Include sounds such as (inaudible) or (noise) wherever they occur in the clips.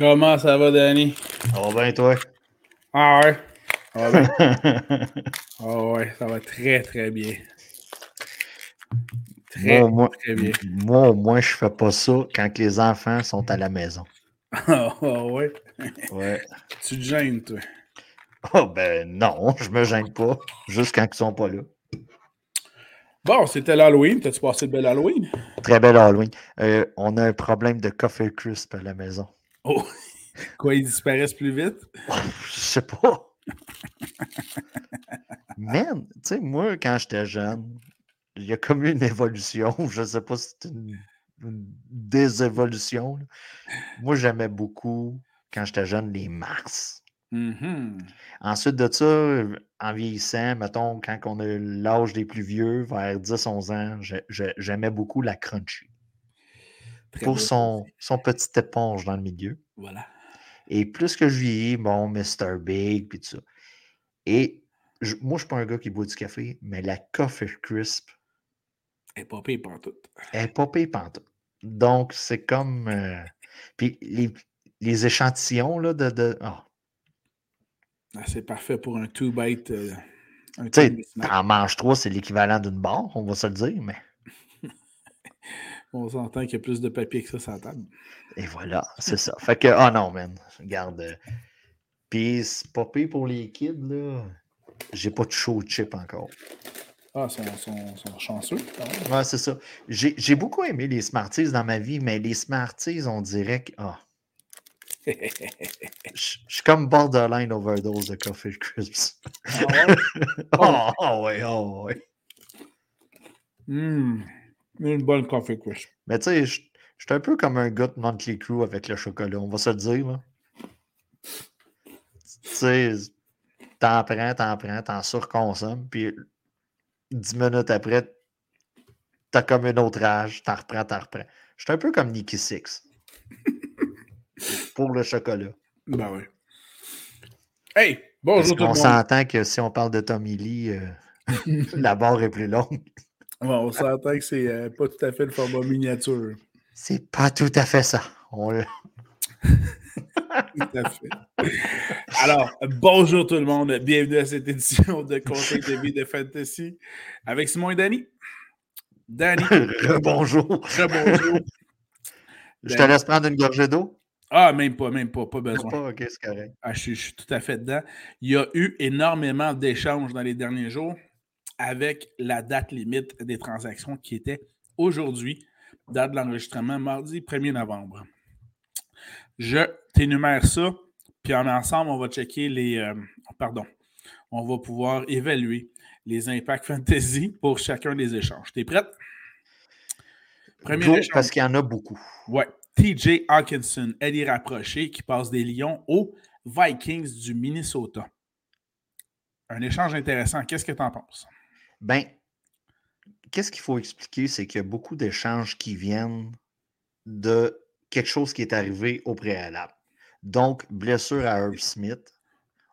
Comment ça va, Danny? Ça va bien, toi? Ah ouais. Ah ouais. (laughs) ah ouais, ça va très, très bien. Très, moi, moi, très bien. Moi, au moins, je fais pas ça quand les enfants sont à la maison. (laughs) Ah ouais? Ouais. Tu te gênes, toi? Oh ben non, je me gêne pas. Juste quand ils sont pas là. Bon, c'était l'Halloween. T'as-tu passé de belle Halloween? Très belle Halloween. Euh, on a un problème de coffee crisp à la maison. Oh! (laughs) Quoi, ils disparaissent plus vite? je sais pas. Man, tu sais, moi, quand j'étais jeune, il y a comme une évolution. (laughs) Je sais pas si c'est une, désévolution. Moi, j'aimais beaucoup, quand j'étais jeune, les Mars. Mm-hmm. Ensuite de ça, en vieillissant, mettons, quand on a l'âge des plus vieux, vers 10-11 ans, j'aimais beaucoup la crunchy. Pour son, son petite éponge dans le milieu. Voilà. Et plus que je vieillis, bon, Mr. Big, puis tout ça. Et moi, je ne suis pas un gars qui boit du café, mais la Coffee Crisp. Elle n'est pas payée pantoute. Elle n'est pas pantoute. Donc, c'est comme. Euh, puis les, les, échantillons là, de. de... Oh. Ah, c'est parfait pour un two-bite. Euh, tu sais, en manges trois, c'est l'équivalent d'une barre, on va se le dire, mais. (laughs) on s'entend qu'il y a plus de papier que ça sur la table. Et voilà, c'est ça. Fait que, oh non, man, regarde. Euh, puis, c'est pas pire pour les kids, là. J'ai pas de show chip encore. Ah, ils sont, sont, chanceux. Ouais, c'est ça. J'ai beaucoup aimé les Smarties dans ma vie, mais les Smarties, on dirait que. Ah. (laughs) Je suis comme borderline overdose de Coffee Crisps. Ah ouais? oh, (laughs) oh, ouais, oh, ouais. Mmh. Une bonne Coffee Crisp. Mais tu sais, je suis un peu comme un gars de Monthly Crew avec le chocolat, on va se le dire. Là. Tu sais, t'en prends, t'en prends, t'en surconsommes, puis dix minutes après, t'as comme une autre âge, t'en reprends, t'en reprends. Je suis un peu comme Nicky Six. (laughs) pour le chocolat. Ben oui. Hey, bonjour tout le monde. On s'entend que si on parle de Tommy Lee, euh, (laughs) la barre est plus longue? On s'entend que c'est euh, pas tout à fait le format miniature. C'est pas tout à fait ça. On... (laughs) Tout à fait. Alors, bonjour tout le monde. Bienvenue à cette édition de Conseil de vie de Fantasy avec Simon et Danny. Danny. (laughs) bonjour. bonjour. (laughs) Je te laisse prendre une gorgée d'eau. Ah, même pas, même pas, pas besoin. Pas, ok, c'est correct. Ah, je, suis tout à fait dedans. Il y a eu énormément d'échanges dans les derniers jours avec la date limite des transactions qui était aujourd'hui, date de l'enregistrement, mardi 1er novembre. Je t'énumère ça, puis ensemble, on va checker les. Euh, pardon. On va pouvoir évaluer les impacts fantasy pour chacun des échanges. T'es prête? Premier échange. Parce qu'il y en a beaucoup. Ouais. TJ Hawkinson, Eddie Rapproché, qui passe des Lions aux Vikings du Minnesota. Un échange intéressant. Qu'est-ce que tu en penses? Ben, qu'est-ce qu'il faut expliquer, c'est qu'il y a beaucoup d'échanges qui viennent de quelque chose qui est arrivé au préalable. Donc, blessure à Herb Smith,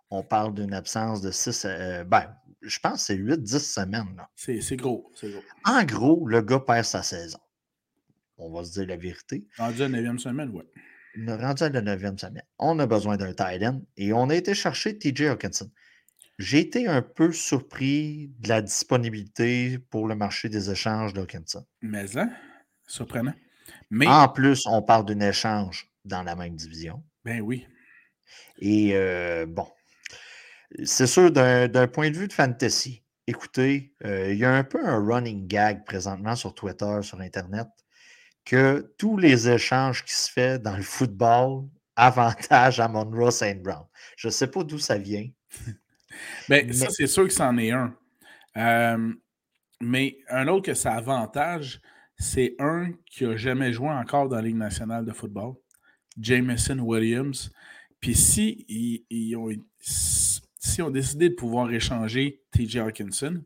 on parle d'une absence de 6, euh, ben, je pense que c'est 8-10 semaines. C'est gros, gros, En gros, le gars perd sa saison. On va se dire la vérité. Rendu à la 9e semaine, oui. Rendu à la 9e semaine. On a besoin d'un tight end et on a été chercher TJ Hawkinson. J'ai été un peu surpris de la disponibilité pour le marché des échanges d'Hawkinson. Mais ça, surprenant. En plus, on parle d'un échange dans la même division. Ben oui. Et euh, bon, c'est sûr, d'un point de vue de fantasy, écoutez, euh, il y a un peu un running gag présentement sur Twitter, sur Internet, que tous les échanges qui se font dans le football (laughs) avantage à Monroe St. Brown. Je ne sais pas d'où ça vient. Ben, mais, ça, c'est sûr que c'en est un. Euh, mais un autre que ça avantage, c'est un qui n'a jamais joué encore dans la Ligue nationale de football, Jameson Williams. Puis si ils, ont, si ont décidé de pouvoir échanger TJ Hawkinson,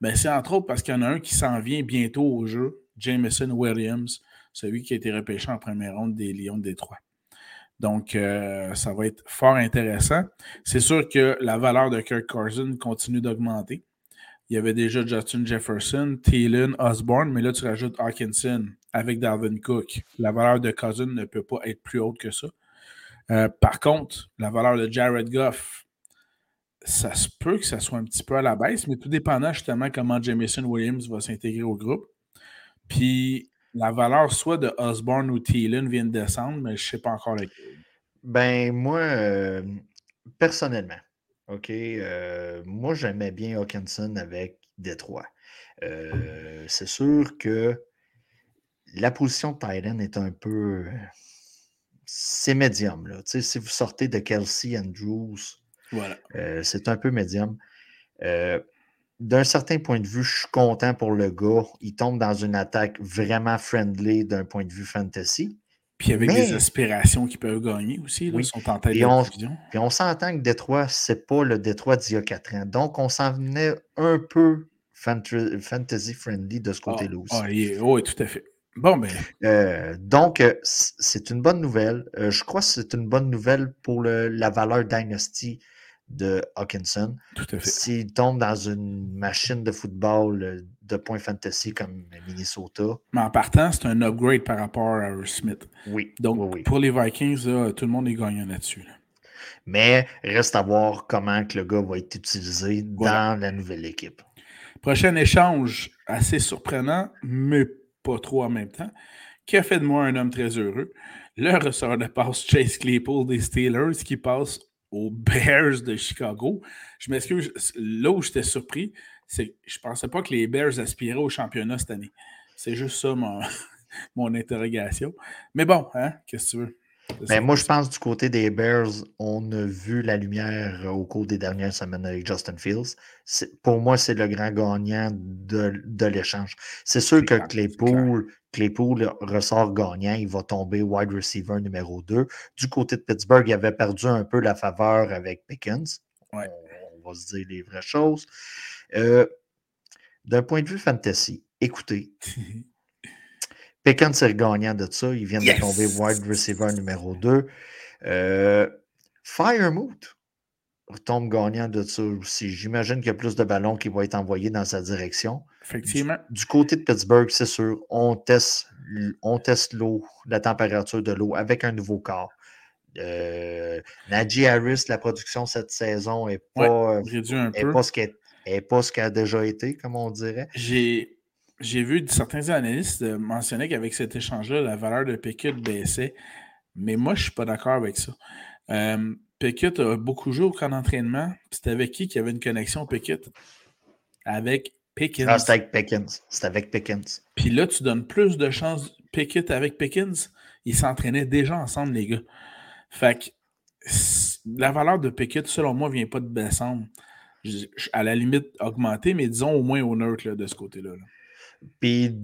ben c'est entre autres parce qu'il y en a un qui s'en vient bientôt au jeu, Jameson Williams, celui qui a été repêché en première ronde des Lions de Détroit. Donc, euh, ça va être fort intéressant. C'est sûr que la valeur de Kirk Carson continue d'augmenter. Il y avait déjà Justin Jefferson, Thielen, Osborne, mais là, tu rajoutes Hawkinson avec Dalvin Cook. La valeur de Cousin ne peut pas être plus haute que ça. Euh, par contre, la valeur de Jared Goff, ça se peut que ça soit un petit peu à la baisse, mais tout dépendant justement comment Jameson Williams va s'intégrer au groupe. Puis la valeur soit de Osborne ou Thielen vient de descendre, mais je ne sais pas encore laquelle. Ben, moi, euh, personnellement, OK, euh, moi, j'aimais bien Hawkinson avec Détroit. Euh, c'est sûr que la position de Titan est un peu. C'est médium. Là. si vous sortez de Kelsey Andrews, voilà. c'est un peu médium d'un certain point de vue, je suis content pour le gars. Il tombe dans une attaque vraiment friendly d'un point de vue fantasy. Puis avec des aspirations qui peuvent gagner aussi, ils sont en tête de on, Puis on s'entend que Détroit, c'est pas le Détroit d'il y a quatre ans. Donc, on s'en venait un peu fantasy friendly de ce ah, côté-là aussi. Ah, oui, tout à fait. Bon, ben. Euh, donc, euh, c'est une bonne nouvelle. Euh, je crois que c'est une bonne nouvelle pour la valeur Dynasty de Hawkinson. S'il tombe dans une machine de football euh, de points fantasy comme Minnesota. Mais en partant, c'est un upgrade par rapport à Smith. Oui. Donc, pour les Vikings, tout le monde est gagnant là-dessus. Mais reste à voir comment que le gars va être utilisé dans la nouvelle équipe. Prochain échange, assez surprenant, mais pas trop en même temps, qui a fait de moi un homme très heureux? Le ressort de passe Chase Claypool des Steelers qui passe aux Bears de Chicago. Je m'excuse, là où j'étais surpris, c'est que je ne pensais pas que les Bears aspiraient au championnat cette année. C'est juste ça mon, (laughs) mon interrogation. Mais bon, hein, qu'est-ce que tu veux? Ben, moi, je pense du côté des Bears, on a vu la lumière au cours des dernières semaines avec Justin Fields. Pour moi, c'est le grand gagnant de, de l'échange. C'est sûr que Claypool, Claypool ressort gagnant, il va tomber wide receiver numéro 2. Du côté de Pittsburgh, il avait perdu un peu la faveur avec Pickens. On, va se dire les vraies choses. Euh, d'un point de vue fantasy, écoutez, (laughs) Pickens est gagnant de ça. Il vient de tomber wide receiver numéro 2. Euh, tombe gagnant de ça aussi. J'imagine qu'il y a plus de ballons qui vont être envoyés dans sa direction. Effectivement. Du, côté de Pittsburgh, c'est sûr, on teste, on teste l'eau, la température de l'eau avec un nouveau corps. Euh, Najee Harris, la production cette saison n'est pas, pas ce qu'elle a déjà été, comme on dirait. J'ai j'ai vu certains analystes euh, mentionner qu'avec cet échange-là, la valeur de Pickett baissait. Mais moi, je ne suis pas d'accord avec ça. Euh, Pickett a beaucoup joué au camp d'entraînement. C'était avec qui qui avait une connexion Pickett? Avec Pickens. Ah, c'était avec Pickens. C'était avec Pickens. Puis là, tu donnes plus de chances Pickett avec Pickens. Ils s'entraînaient déjà ensemble, les gars. Fait que la valeur de Pickett, selon moi, ne vient pas de descendre. À la limite, augmenter, mais disons au moins au neutre de ce côté-là. là puis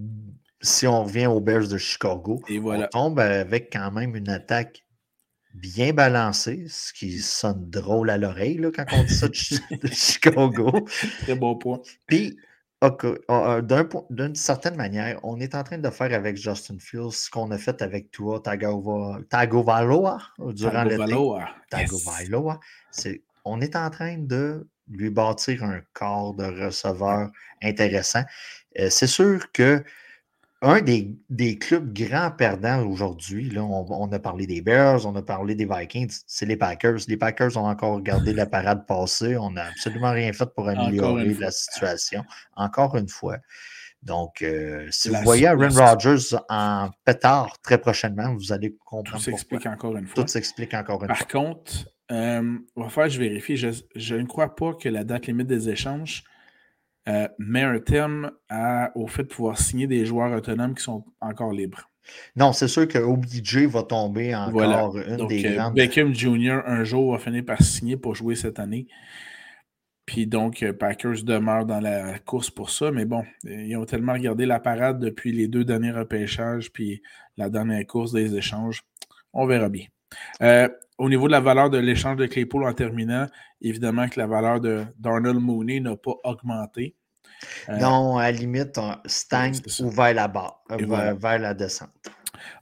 si on revient aux Bears de Chicago, on tombe avec quand même une attaque bien balancée, ce qui sonne drôle à l'oreille quand on dit ça de, Chicago. (laughs) Très bon point. Puis, d'une certaine manière, on est en train de faire avec Justin Fields ce qu'on a fait avec toi, Tagovailoa, durant l'été. Tagovailoa. On est en train de lui bâtir un corps de receveur intéressant. Euh, c'est sûr que un des, clubs grands perdants aujourd'hui, là, on, a parlé des Bears, on a parlé des Vikings, c'est les Packers. Les Packers ont encore gardé la (laughs) parade passée. On n'a absolument rien fait pour améliorer la situation. Encore une fois. Donc, euh, si vous voyez Aaron Rodgers en pétard très prochainement, vous allez comprendre. Tout s'explique encore une fois. Tout s'explique encore une fois. Par contre, euh, on va faire, je vérifie. je, ne crois pas que la date limite des échanges euh, met un terme au fait de pouvoir signer des joueurs autonomes qui sont encore libres. Non, c'est sûr que OBJ va tomber encore une des euh, grandes. Beckham Jr. un jour va finir par signer pour jouer cette année. Puis donc, euh, Packers demeure dans la course pour ça. Mais bon, ils ont tellement regardé la parade depuis les deux derniers repêchages, puis la dernière course des échanges. On verra bien. Au niveau de la valeur de l'échange de Claypool en terminant, évidemment que la valeur de Darnell Mooney n'a pas augmenté. Euh, non, à la limite, stank ou vers la bas, euh, vers, la descente.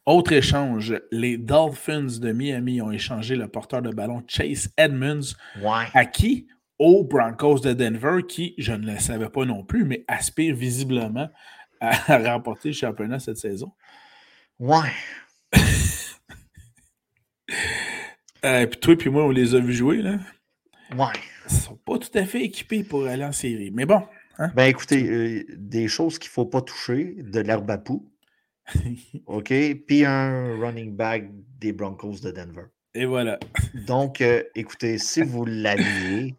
Autre échange, les Dolphins de Miami ont échangé le porteur de ballon Chase Edmonds. À qui? Aux Broncos de Denver, qui, je ne le savais pas non plus, mais aspire visiblement à (laughs) remporter le championnat cette saison. Ouais. (laughs) Euh, puis toi, puis moi, on les a vus jouer, là. Ouais. Ils sont pas tout à fait équipés pour aller en série. Mais bon. Hein? Ben écoutez, euh, des choses qu'il ne faut pas toucher, de l'herbe à poux. (laughs) OK? Puis un running back des Broncos de Denver. Et voilà. Donc, euh, écoutez, si vous l'aviez,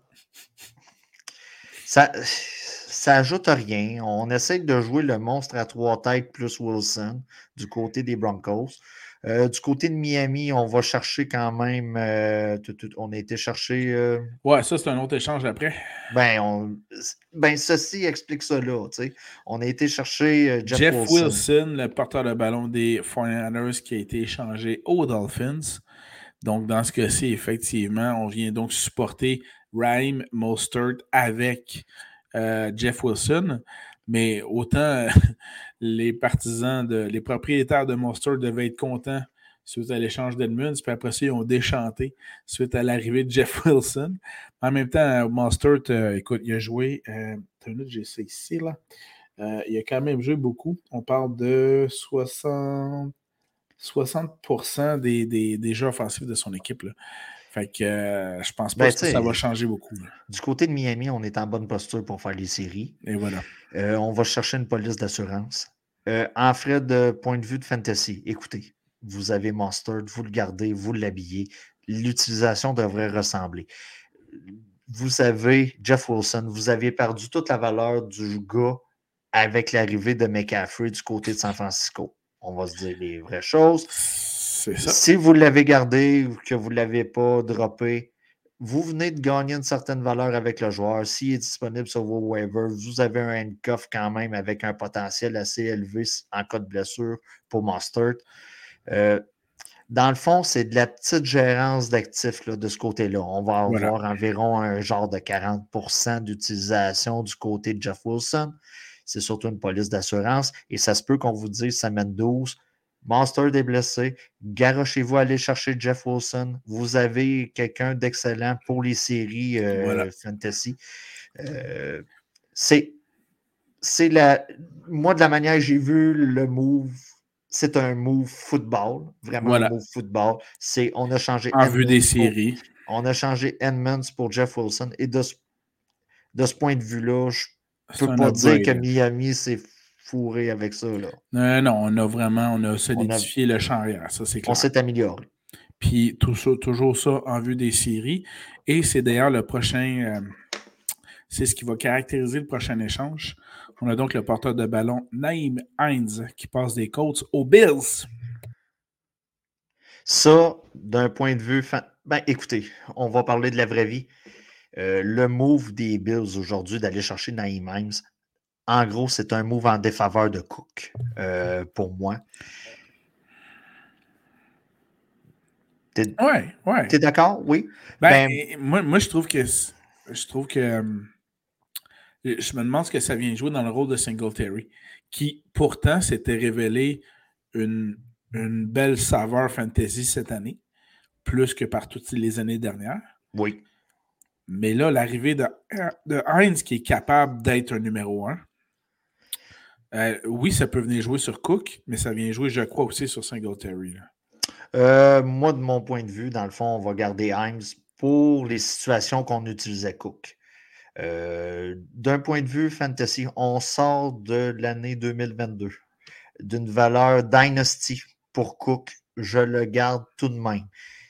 (laughs) ça, ça ajoute rien. On essaie de jouer le monstre à trois têtes plus Wilson du côté des Broncos. Euh, du côté de Miami, on va chercher quand même. Euh, on a été chercher. Euh, ouais, ça, c'est un autre échange après. Ben, ben ceci explique ça là. On a été chercher Jeff, Jeff Wilson. le porteur de ballon des 49ers, qui a été échangé aux Dolphins. Donc, dans ce cas-ci, effectivement, on vient donc supporter Rhyme Mostert avec Jeff Wilson. Mais autant (laughs) les partisans, de, les propriétaires de Monster devaient être contents suite à l'échange d'Edmunds, puis après ça, ils ont déchanté suite à l'arrivée de Jeff (laughs) Wilson. En même temps, Monster, euh, écoute, il a joué, euh, j'ai ça ici, là. Euh, il a quand même joué beaucoup. On parle de 60, 60% des, des, des, jeux offensifs de son équipe. Là. Fait que euh, je pense pas ben, que ça va changer beaucoup. Du côté de Miami, on est en bonne posture pour faire les séries. Et voilà. Euh, on va chercher une police d'assurance. Euh, en frais de point de vue de fantasy, écoutez, vous avez Monster, vous le gardez, vous l'habillez. L'utilisation devrait ressembler. Vous avez Jeff Wilson, vous avez perdu toute la valeur du gars avec l'arrivée de McCaffrey du côté de San Francisco. On va se dire les vraies choses. Si vous l'avez gardé ou que vous ne l'avez pas droppé, vous venez de gagner une certaine valeur avec le joueur. S'il est disponible sur vos waivers, vous avez un handcuff quand même avec un potentiel assez élevé en cas de blessure pour Mustard. Euh, dans le fond, c'est de la petite gérance d'actifs de ce côté-là. On va avoir environ un genre de 40% d'utilisation du côté de Jeff Wilson. C'est surtout une police d'assurance. Et ça se peut qu'on vous dise semaine 12, Monster des blessés, garochez-vous à aller chercher Jeff Wilson. Vous avez quelqu'un d'excellent pour les séries euh, fantasy. Euh, c'est, c'est la. Moi, de la manière que j'ai vu le move, c'est un move football. Vraiment un move football. C'est, on a changé. En vue des séries. on a changé Edmonds pour Jeff Wilson. Et de ce, de ce point de vue-là, je ne peux pas dire que Miami, c'est fourré avec ça. Là. Non, non, on a vraiment on a solidifié le champ arrière, ça c'est clair. On s'est amélioré. Puis tout ça, toujours ça en vue des séries. Et c'est d'ailleurs le prochain, euh, c'est ce qui va caractériser le prochain échange. On a donc le porteur de ballon Naïm Hines qui passe des Colts aux Bills. Ça, d'un point de vue. Ben, écoutez, on va parler de la vraie vie. Euh, le move des Bills aujourd'hui d'aller chercher Naïm Hines, en gros, c'est un move en défaveur de Cook euh, pour moi. T'es, ouais, ouais. T'es d'accord? Oui. Ben, ben moi, moi, je trouve que je trouve que euh, je me demande ce que ça vient jouer dans le rôle de Singletary, qui pourtant s'était révélé une, une belle saveur fantasy cette année, plus que par toutes les années dernières. Oui. Mais là, l'arrivée de, de Heinz qui est capable d'être un numéro un, euh, oui, ça peut venir jouer sur Cook, mais ça vient jouer, je crois, aussi sur Singletary. Euh, moi, de mon point de vue, dans le fond, on va garder Himes pour les situations qu'on utilisait Cook. Euh, d'un point de vue fantasy, on sort de l'année 2022 d'une valeur dynasty pour Cook. Je le garde tout de même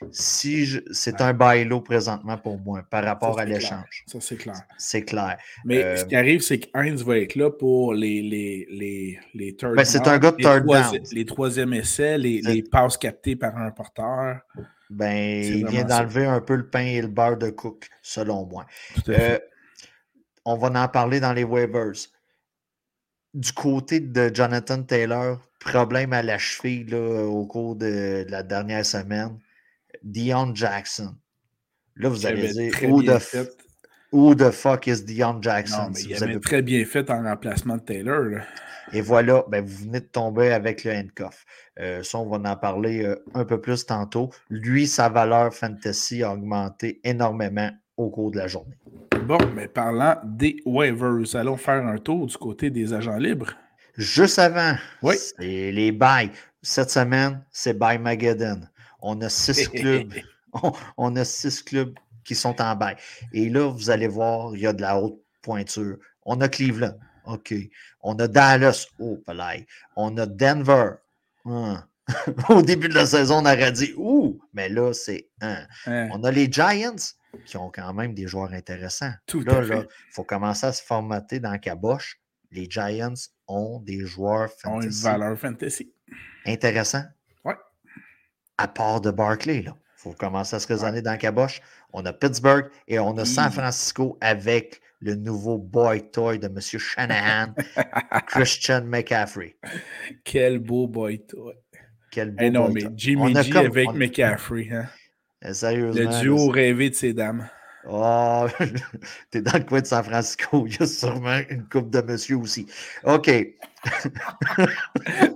si c'est un bailo présentement pour moi par rapport à l'échange. Ça, c'est clair. C'est clair. Mais ce qui euh, arrive, c'est qu'Heinz va être là pour les, les, les, les third ben, C'est un gars de third down. Les troisièmes essais, les, les passes captées par un porteur. Ben, il vient d'enlever un peu le pain et le beurre de Cook, selon moi. Euh, on va en parler dans les waivers. Du côté de Jonathan Taylor, problème à la cheville là, au cours de la dernière semaine. Dion Jackson. Là, vous allez dire, who the fuck is Dion Jackson? Non, mais il avait très bien fait en remplacement de Taylor. Et voilà, ben, vous venez de tomber avec le handcuff. Euh, ça, on va en parler euh, un peu plus tantôt. Lui, sa valeur fantasy a augmenté énormément au cours de la journée. Bon, mais parlant des waivers, allons faire un tour du côté des agents libres. Juste avant, oui. c'est les buys. Cette semaine, c'est Buy Mageddon. On a six (laughs) clubs. On, a six clubs qui sont en bail. Et là, vous allez voir, il y a de la haute pointure. On a Cleveland. OK. On a Dallas. Oh, palais. On a Denver. Hein? (laughs) Au début de la saison, on aurait dit Ouh, mais là, c'est un. On a les Giants qui ont quand même des joueurs intéressants. Tout là, il faut commencer à se formater dans la caboche. Les Giants ont des joueurs fantasy. Ont une valeur fantasy. Intéressant. À part de Barclay, là. Il faut commencer à se raisonner dans la caboche. On a Pittsburgh et on a San Francisco avec le nouveau boy toy de M. Shanahan, (laughs) Christian McCaffrey. Quel beau boy toy. Quel beau non, mais Jimmy G avec McCaffrey. Hein? (laughs) Eh, sérieusement. Le duo rêvé de ces dames. Oh, (laughs) t'es dans le coin de San Francisco. Il y a sûrement une coupe de monsieur aussi. OK.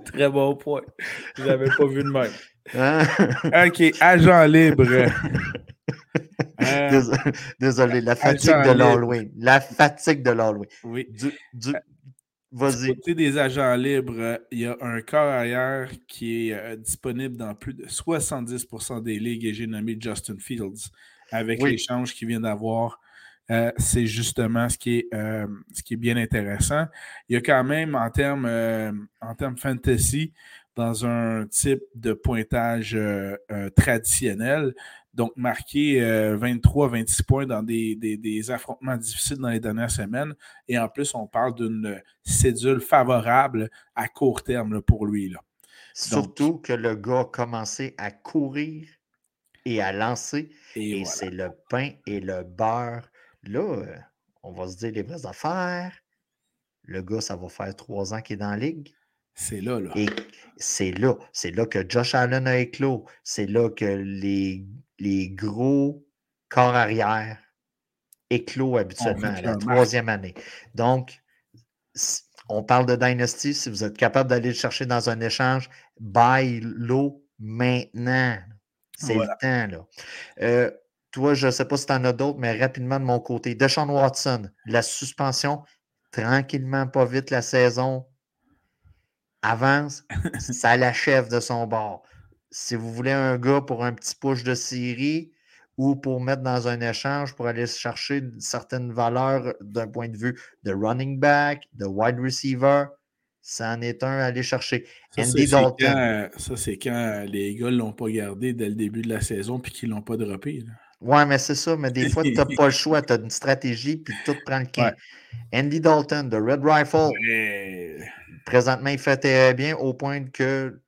Très bon point. Je n'avais pas vu de même. Hein? OK, agent libre. (laughs) Euh, désolé, la fatigue de l'Halloween. La fatigue de l'Halloween. Oui. Du, Vas-y. Côté des agents libres, il y a un corps arrière qui est euh, disponible dans plus de 70% des ligues et j'ai nommé Justin Fields. Avec l'échange qu'il vient d'avoir, euh, c'est justement ce qui, est, ce qui est bien intéressant. Il y a quand même, en termes en termes fantasy, dans un type de pointage traditionnel, donc, marqué 23-26 euh, points dans des, affrontements difficiles dans les dernières semaines. Et en plus, on parle d'une cédule favorable à court terme pour lui. Là. Surtout que le gars a commencé à courir et à lancer. Et, c'est le pain et le beurre. Là, euh, on va se dire les vraies affaires. Le gars, ça va faire trois ans qu'il est dans la ligue. C'est là, là. Et c'est là. C'est là que Josh Allen a éclos. C'est là que les les gros corps arrière éclos habituellement à la troisième année. Donc, on parle de Dynasty. Si vous êtes capable d'aller le chercher dans un échange, buy low maintenant. C'est le temps. Là. Euh, toi, je ne sais pas si tu en as d'autres, mais rapidement de mon côté. Deshaun Watson, la suspension, tranquillement, pas vite, la saison avance. (laughs) ça l'achève de son bord si vous voulez un gars pour un petit push de série ou pour mettre dans un échange pour aller chercher certaines valeurs d'un point de vue de running back, de wide receiver, ça en est un à aller chercher. Ça, Andy Dalton. ça, c'est quand les gars ne l'ont pas gardé dès le début de la saison puis qu'ils ne l'ont pas droppé. Ouais, mais c'est ça. Mais des fois, tu n'as (laughs) pas le choix. Tu as une stratégie puis tout prend le camp. Andy Dalton de Red Rifle. Présentement, il fait très bien au point que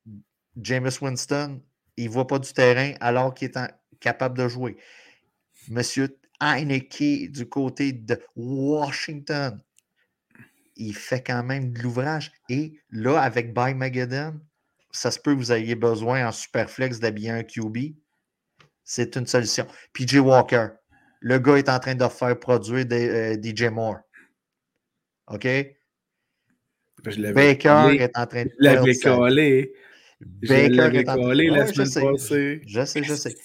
Jameis Winston, il ne voit pas du terrain alors qu'il est capable de jouer. Monsieur Heineke du côté de Washington, il fait quand même de l'ouvrage. Et là, avec By Mageddon, ça se peut que vous ayez besoin en superflex d'habiller un QB. C'est une solution. PJ Walker, le gars est en train de faire produire des, euh, DJ Moore. OK? Baker est en train de. Je Baker est en train de... la semaine je passée. Je sais, je sais.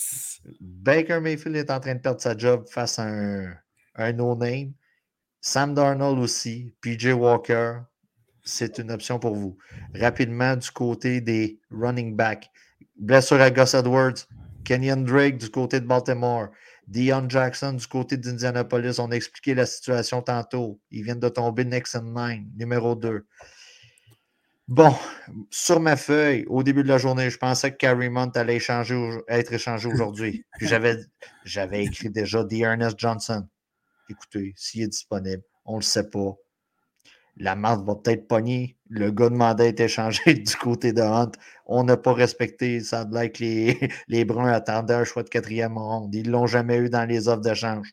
Baker Mayfield est en train de perdre sa job face à un, un no-name. Sam Darnold aussi. PJ Walker, c'est une option pour vous. Rapidement, du côté des running backs. Blessure à Gus Edwards. Kenyon Drake du côté de Baltimore. Dion Jackson du côté d'Indianapolis. On a expliqué la situation tantôt. Ils viennent de tomber next in line, numéro 2. Bon, sur ma feuille, au début de la journée, je pensais que Carrie Mont allait être échangé aujourd'hui. (laughs) Puis j'avais, j'avais écrit déjà The Ernest Johnson. Écoutez, s'il est disponible, on ne le sait pas. La marque va peut-être pogner. Le gars demandait d'être échangé (laughs) du côté de Hunt. On n'a pas respecté. Ça l'air que les, (laughs) les Bruns attendaient un choix de quatrième ronde. Ils ne l'ont jamais eu dans les offres d'échange.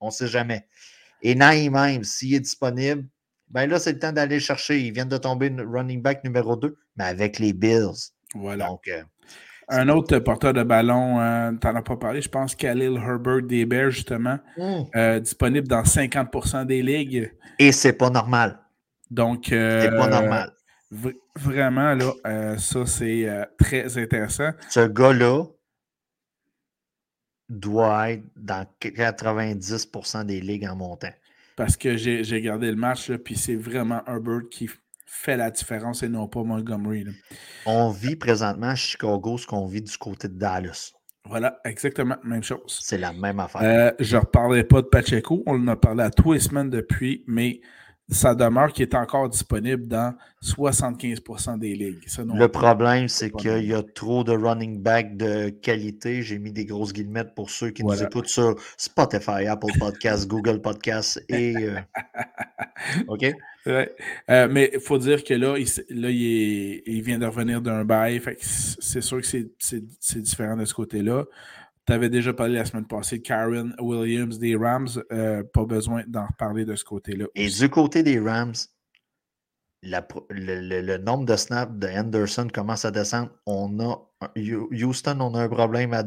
On ne sait jamais. Et Naïm même, s'il est disponible, ben là, c'est le temps d'aller chercher. Ils viennent de tomber running back numéro 2, mais avec les Bills. Voilà. Donc, euh, un autre porteur de ballon, euh, tu n'en as pas parlé, je pense, Khalil Herbert des Bears, justement, hmm. euh, disponible dans 50% des ligues. Et c'est pas normal. Donc, c'est pas normal. vraiment, là, ça, c'est très intéressant. Ce gars-là doit être dans 90% des ligues en montant parce que j'ai gardé le match, puis c'est vraiment Herbert qui fait la différence et non pas Montgomery. On vit présentement à Chicago ce qu'on vit du côté de Dallas. Voilà, exactement, même chose. C'est la même affaire. Euh, je ne reparlerai pas de Pacheco. On en a parlé à tous les semaines depuis, mais ça demeure qu'il est encore disponible dans 75% des ligues. le problème, c'est qu'il y a trop de running back de qualité. J'ai mis des grosses guillemettes pour ceux qui nous écoutent sur Spotify, Apple Podcasts, Google Podcasts et. Euh, (laughs) OK? Euh, mais il faut dire que là, il, là, il, vient de revenir d'un bail. C'est sûr que c'est différent de ce côté-là. Tu avais déjà parlé la semaine passée de Karen Williams des Rams. Euh, pas besoin d'en reparler de ce côté-là. Et du côté des Rams, le, nombre de snaps de Henderson commence à descendre. On a Houston, on a un problème à,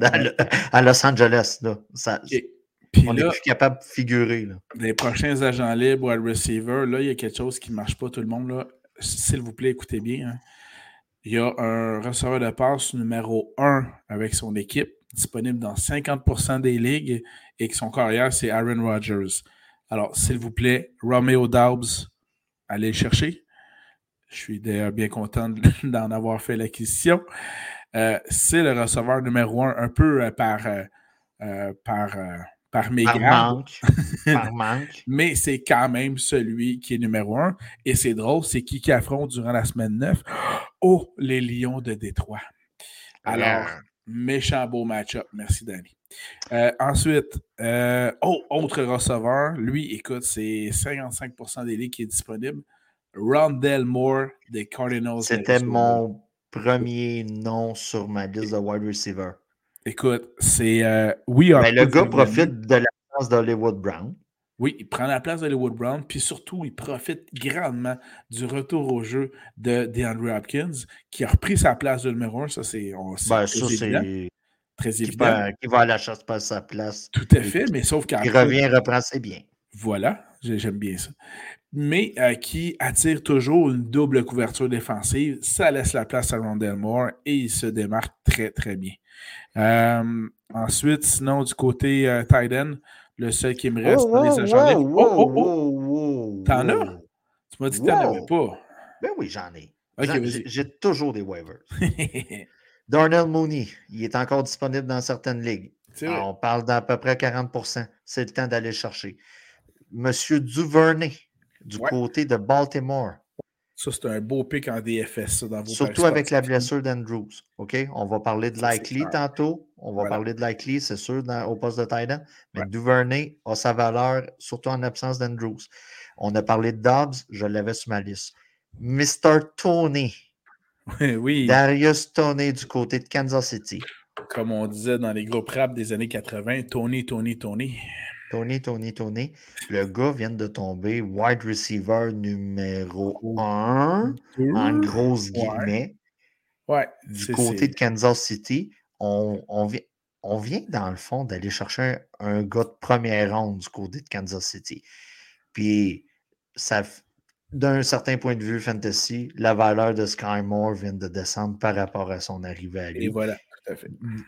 à Los Angeles. Là. on est plus capable de figurer. Les prochains agents libres, wide receiver, là, il y a quelque chose qui ne marche pas tout le monde. S'il vous plaît, écoutez bien. Hein. Il y a un receveur de passe numéro 1 avec son équipe disponible dans 50% des ligues et que son carrière, c'est Aaron Rodgers. Alors, s'il vous plaît, Romeo Dobbs, allez le chercher. Je suis d'ailleurs bien content (laughs) d'en avoir fait l'acquisition. Euh, c'est le receveur numéro un, un peu euh, par, euh, par, par manque. (laughs) par manque. Mais c'est quand même celui qui est numéro un. Et c'est drôle, c'est qui qui affronte durant la semaine 9? Oh, les Lions de Détroit. Alors, Méchant beau match-up. Merci, Danny. Euh, ensuite, euh, oh, autre receveur. Lui, écoute, c'est 55% des ligues qui est disponible. Rondell Moore des Cardinals. C'était mon premier nom sur ma liste de wide receiver. Écoute, c'est. Euh, oui, Mais le gars profite de la chance d'Hollywood Brown. Oui, il prend la place d'Hollywood Brown, puis surtout, il profite grandement du retour au jeu de DeAndre Hopkins, qui a repris sa place de numéro 1. Ça, c'est ben, très évident. Qui va à la chasse pas sa place. Tout à fait, mais sauf qu'il revient, reprend ses biens. Voilà, j'aime bien ça. Mais euh, qui attire toujours une double couverture défensive. Ça laisse la place à Rondell Moore et il se démarque très, très bien. Euh, ensuite, sinon, du côté euh, le seul qui me reste oh, dans les agents oh, oh, oh, T'en as? Tu m'as dit que t'en avais pas. Ben oui, j'en ai. J'ai toujours des waivers. (laughs) Darnell Mooney, il est encore disponible dans certaines ligues. on parle d'à peu près 40% C'est le temps d'aller chercher. Monsieur Duvernay, du côté de Baltimore. Ça, c'est un beau pic en DFS, dans vos Surtout avec la blessure d'Andrews. OK? On va parler de Likely tantôt. On va parler de Likely, c'est sûr, au poste de Titan. Mais Duvernay a sa valeur, surtout en absence d'Andrews. On a parlé de Dobbs, je l'avais sur ma liste. Mr. Tony. Oui, Darius Tony du côté de Kansas City. Comme on disait dans les groupes rap des années 80, Tony, Tony, Tony. Tony, Tony, Tony. Le gars vient de tomber wide receiver numéro 1, en grosses guillemets. Ouais. du côté de Kansas City. On, vient, on vient, dans le fond, d'aller chercher un, gars de première ronde du côté de Kansas City. Puis, ça, d'un certain point de vue fantasy, la valeur de Sky Moore vient de descendre par rapport à son arrivée à lui. Et voilà.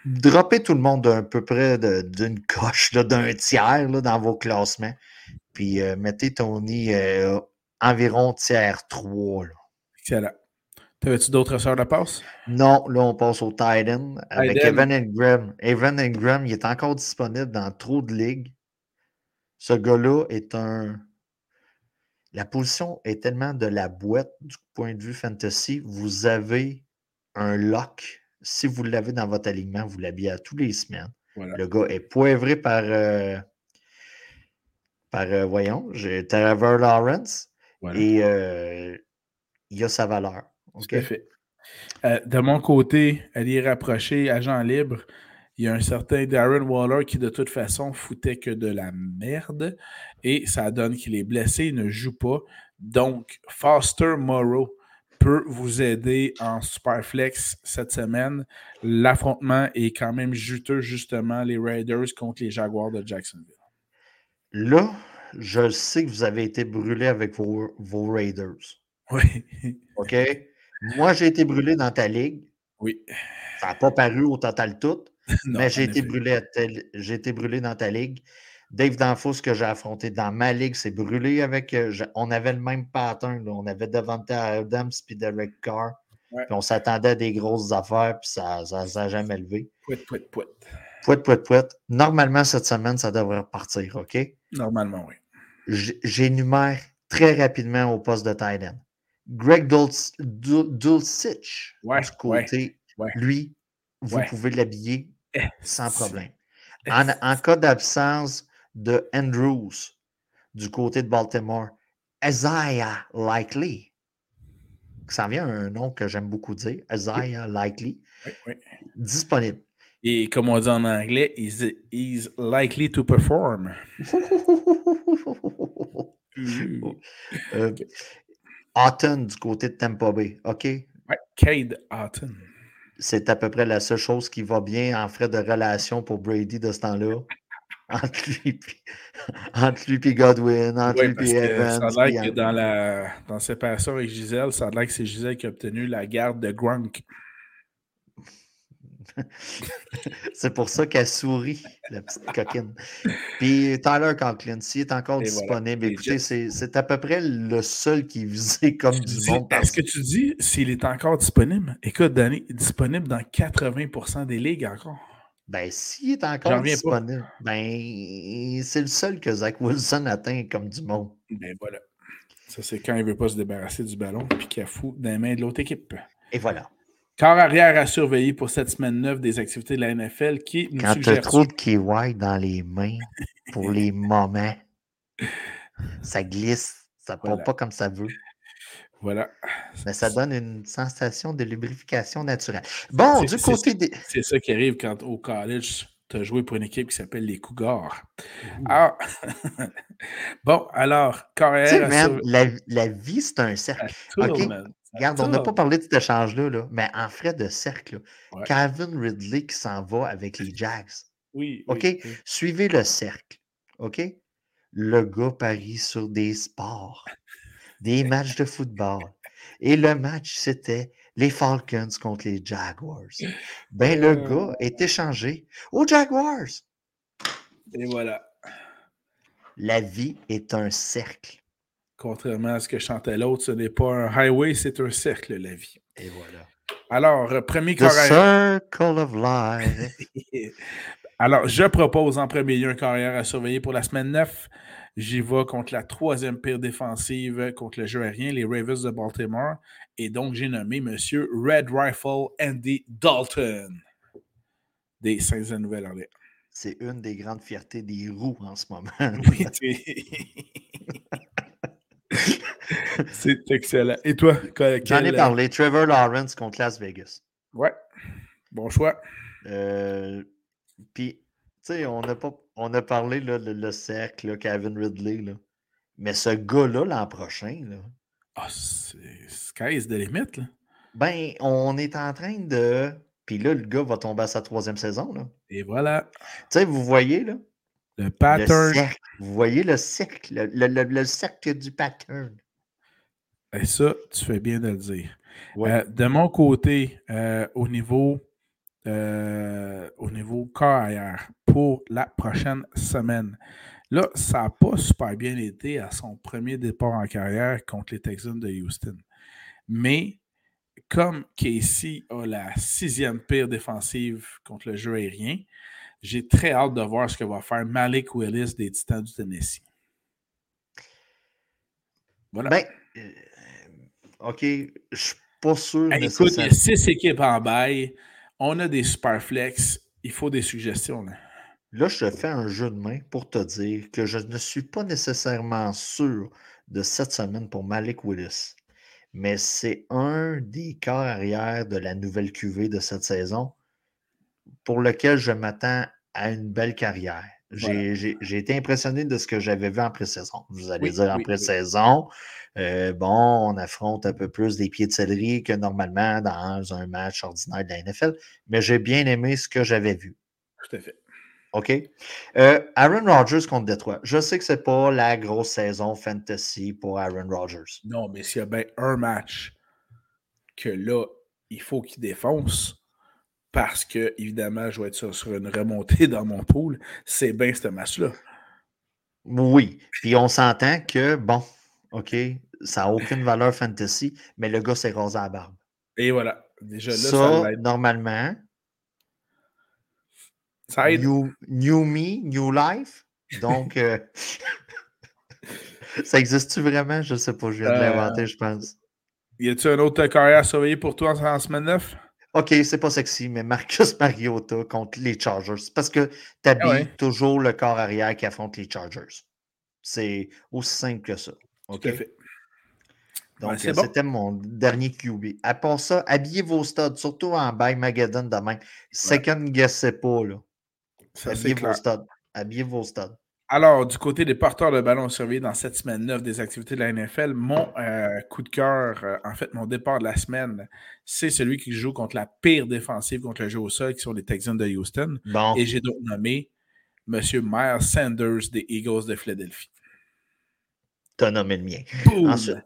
Droppez tout le monde d'un peu près d'une coche, d'un tiers là, dans vos classements. Puis euh, mettez Tony euh, environ tiers 3. Là. Excellent. T'avais-tu d'autres sœurs de passe? Non, là, on passe au Titan avec Evan Ingram. Evan Ingram, il est encore disponible dans trop de ligues. Ce gars-là est un. La position est tellement de la boîte du point de vue fantasy. Vous avez un lock si vous l'avez dans votre alignement, vous l'habillez à tous les semaines. Le gars est poivré par, euh, par euh, voyons, j'ai Trevor Lawrence et euh, il a sa valeur. Tout à fait. de mon côté, elle est rapprochée, agent libre. Il y a un certain Darren Waller qui, de toute façon, foutait que de la merde. Et ça donne qu'il est blessé, il ne joue pas. Donc, Foster Morrow, peut vous aider en Superflex cette semaine. L'affrontement est quand même juteux, justement, les Raiders contre les Jaguars de Jacksonville. Là, je sais que vous avez été brûlé avec vos, Raiders. Oui. (laughs) OK? Moi, j'ai été brûlé dans ta ligue. Oui. Ça n'a pas paru au total tout, (laughs) mais j'ai été, brûlé été brûlé dans ta ligue. Dave Danfos, que j'ai affronté dans ma ligue, s'est brûlé avec. Euh, on avait le même pattern. On avait Devante Adams puis Derek Carr. on s'attendait à des grosses affaires, puis ça n'a jamais levé. Pouet, pouet, pouet. Pouet, pouet, pouet. Normalement, cette semaine, ça devrait repartir, OK? Normalement, oui. J'énumère très rapidement au poste de Titan. Greg Dulcich, ouais, du côté, lui, vous pouvez l'habiller sans problème. En, en cas d'absence de Andrews du côté de Baltimore, Isaiah Likely. Ça vient un nom que j'aime beaucoup dire, Isaiah Likely, disponible. Et comme on dit en anglais, he's, likely to perform. (laughs) euh, du côté de Tampa Bay, OK? Ouais, Cade Autumn. C'est à peu près la seule chose qui va bien en frais de relation pour Brady de ce temps-là (laughs) entre lui et Godwin, entre lui et Evans. Ça a l'air que dans la dans séparation avec Gisèle, ça a l'air que c'est Gisèle qui a obtenu la garde de Gronk. (laughs) c'est pour ça qu'elle sourit, la petite coquine. Puis Tyler Conklin, s'il est encore disponible, écoutez, c'est à peu près le seul qui est visé comme du monde. Est-ce que tu dis s'il est encore disponible? Écoute, Danny, disponible dans 80% des ligues encore. Ben, s'il est encore disponible, ben, c'est le seul que Zach Wilson atteint comme du monde. Ben voilà. Ça, c'est quand il ne veut pas se débarrasser du ballon puis qu'il a fou dans les mains de l'autre équipe. Et voilà. Corps arrière à surveiller pour cette semaine 9 des activités de la NFL qui nous Quand tu as trop de KY dans les mains pour les (laughs) moments, ça glisse, ça ne voilà. pas comme ça veut. Voilà. Mais ça donne une sensation de lubrification naturelle. Bon, du côté des. C'est ça qui arrive quand au college, tu as joué pour une équipe qui s'appelle les Cougars. Ah! (laughs) bon, alors, carrière. la, la, vie, c'est un cercle. Regarde, on n'a pas parlé de cet échange-là, là, mais en frais de cercle, Calvin Ridley qui s'en va avec les Jags. Oui. OK? Suivez le cercle. OK? Le gars parie sur des sports des matchs de football. Et le match, c'était les Falcons contre les Jaguars. Ben, le euh. gars est échangé aux Jaguars. Et voilà. La vie est un cercle. Contrairement à ce que chantait l'autre, ce n'est pas un highway, c'est un cercle, la vie. Et voilà. Alors, euh, premier The circle of life. (laughs) Alors, je propose en premier lieu un carrière à surveiller pour la semaine 9. J'y vais contre la troisième pire défensive contre le jeu aérien, les Ravens de Baltimore. Et donc, j'ai nommé M. Red Rifle Andy Dalton des Saints de Nouvelle-Orléans. C'est une des grandes fiertés des roues en ce moment. Oui, (laughs) (laughs) (laughs) C'est excellent. Et toi? J'en ai parlé. Trevor Lawrence contre Las Vegas. Ouais. Bon choix. Euh, puis, tu sais, on pas on a parlé là, le, cercle, Kevin Ridley. Là. Mais ce gars-là, l'an prochain, là. Ah, c'est sky's de limite, là. Ben, on est en train de. Puis là, le gars va tomber à sa troisième saison. Là. Et voilà. Tu sais, vous voyez, là. Le pattern. vous voyez le cercle, le, le, cercle du pattern. Et ça, tu fais bien de le dire. Euh, de mon côté, euh, au niveau euh, au niveau carrière pour la prochaine semaine. Là, ça n'a pas super bien été à son premier départ en carrière contre les Texans de Houston. Mais comme Casey a la sixième pire défensive contre le jeu aérien, j'ai très hâte de voir ce que va faire Malik Willis des Titans du Tennessee. Voilà. Ben, euh, OK, je suis pas sûr. écoute, il y a six équipes en bail on a des super flex. Il faut des suggestions. Là. là, je te fais un jeu de main pour te dire que je ne suis pas nécessairement sûr de cette semaine pour Malik Willis. Mais c'est un des corps arrière de la nouvelle QV de cette saison pour lequel je m'attends à une belle carrière. J'ai été impressionné de ce que j'avais vu en pré-saison. Vous allez dire en pré-saison, euh, bon, on affronte un peu plus des pieds de céleri que normalement dans un match ordinaire de la NFL, mais j'ai bien aimé ce que j'avais vu. Tout à fait. OK? Euh, Aaron Rodgers contre Detroit. Je sais que ce n'est pas la grosse saison fantasy pour Aaron Rodgers. Non, mais s'il y a bien un match que là, il faut qu'il défonce, parce que, évidemment, je vais être sur, une remontée dans mon pool, c'est bien ce match-là. Oui. Puis on s'entend que, bon, OK, ça n'a aucune valeur fantasy, mais le gars s'est rasé à la barbe. Et voilà. Déjà là, ça, normalement. Ça aide. New, me, new life. Donc, euh, (laughs) ça existe-tu vraiment? Je ne sais pas. Je viens de euh, l'inventer, je pense. Y a-tu un autre carrière à surveiller pour toi en, semaine 9? OK, c'est pas sexy, mais Marcus (laughs) Mariota contre les Chargers. Parce que tu habilles ah toujours le corps arrière qui affronte les Chargers. C'est aussi simple que ça. OK? Donc, c'était mon dernier QB. À part ça, habillez vos studs, surtout en By Mageddon demain. Second guessez pas, là. habillez vos studs. Habillez vos studs. Alors, du côté des porteurs de ballon surveillés dans cette semaine 9 des activités de la NFL, mon euh, coup de cœur, euh, en fait, mon départ de la semaine, c'est celui qui joue contre la pire défensive contre le jeu au sol, qui sont les Texans de Houston. Et j'ai donc nommé M. Miles Sanders des Eagles de Philadelphie. T'as nommé le mien. Ensuite,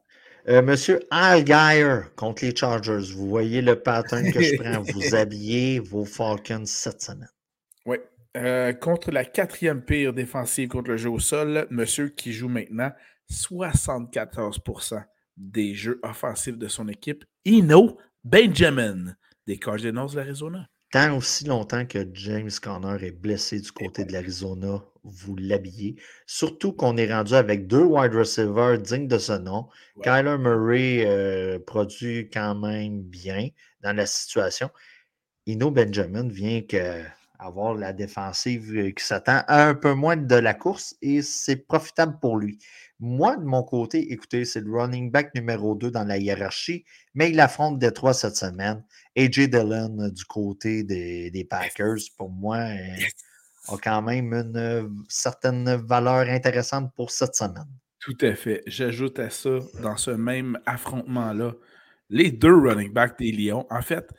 euh, Monsieur Algier contre les Chargers. Vous voyez le pattern que je (laughs) prends. Vous habillez vos Falcons cette semaine. Oui. Euh, contre la quatrième pire défensive contre le jeu au sol, monsieur qui joue maintenant 74% des jeux offensifs de son équipe, Ino Benjamin des Cardinals de l'Arizona. Tant aussi longtemps que James Conner est blessé du côté de l'Arizona, vous l'habillez. Surtout qu'on est rendu avec deux wide receivers dignes de ce nom. Kyler Murray euh, produit quand même bien dans la situation. Ino Benjamin vient que avoir la défensive euh, qui s'attend un peu moins de la course et c'est profitable pour lui. Moi, de mon côté, écoutez, c'est le running back numéro 2 dans la hiérarchie, mais il affronte Détroit cette semaine. AJ Dillon euh, du côté des, Packers, pour moi, euh, a quand même une certaine valeur intéressante pour cette semaine. Tout à fait. J'ajoute à ça, dans ce même affrontement-là, les deux running backs des Lions. En fait,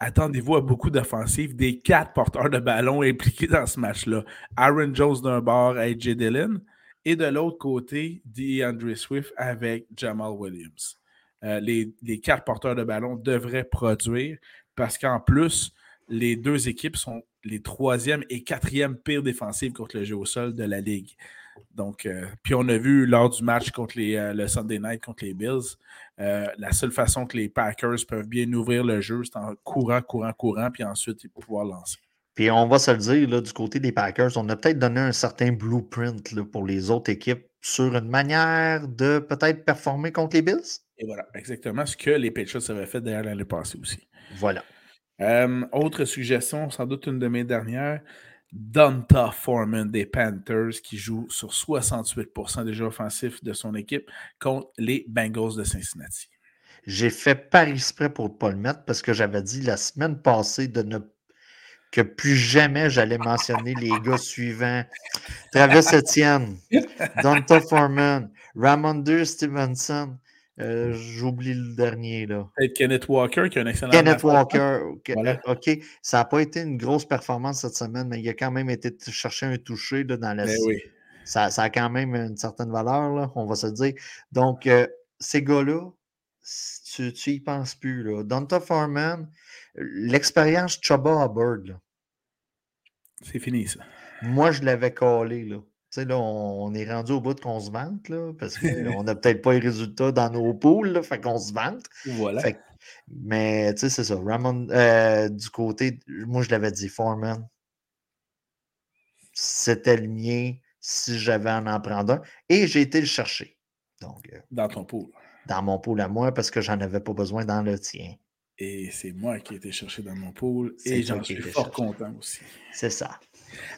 attendez-vous à beaucoup d'offensives des quatre porteurs de ballon (laughs) impliqués dans ce match-là. Aaron Jones d'un bord AJ Dillon et de l'autre côté, DeAndre Swift avec Jamal Williams. Euh, les, quatre porteurs de ballon devraient produire parce qu'en plus, les deux équipes sont les troisième et quatrième pires défensives contre le jeu au sol de la ligue. Donc, euh, puis on a vu lors du match contre les, euh, le Sunday night contre les Bills, euh, la seule façon que les Packers peuvent bien ouvrir le jeu, c'est en courant, courant, courant, puis ensuite pouvoir lancer. Puis on va se le dire, là, du côté des Packers, on a peut-être donné un certain blueprint pour les autres équipes sur une manière de peut-être performer contre les Bills. Et voilà, exactement ce que les Patriots avaient fait derrière l'année passée aussi. Voilà. autre suggestion, sans doute une de mes dernières, Donta Foreman des Panthers qui joue sur 68% des jeux offensifs de son équipe contre les Bengals de Cincinnati. J'ai fait par exprès pour ne pas le mettre parce que j'avais dit la semaine passée de ne que plus jamais j'allais mentionner les gars (laughs) suivants. Travis Etienne, Donta Foreman, Ramondre Stevenson, euh, j'oublie le dernier. là. Kenneth Walker qui a un excellent Kenneth Walker. OK. Ça n'a pas été une grosse performance cette semaine, mais il a quand même été chercher un toucher là, dans la ben oui. ça, ça, a quand même une certaine valeur, là, on va se dire. Donc, euh, ces gars-là, tu, tu y penses plus. Là. Donta Foreman, l'expérience Chuba Hubbard. C'est fini, ça. Moi, je l'avais collé. Là. Tu sais, là, on, est rendu au bout de qu'on se vante, là, parce qu'on (laughs) n'a peut-être pas les résultats dans nos poules, là, fait qu'on se vante. Voilà. mais, tu sais, c'est ça. Ramon, euh, du côté, moi, je l'avais dit, Foreman, c'était le mien si j'avais à en prendre un. Et j'ai été le chercher. Donc, euh, dans ton pool. Dans mon pool à moi, parce que j'en avais pas besoin dans le tien. Et c'est moi qui ai été chercher dans mon pool. Et j'en suis fort content aussi. C'est ça.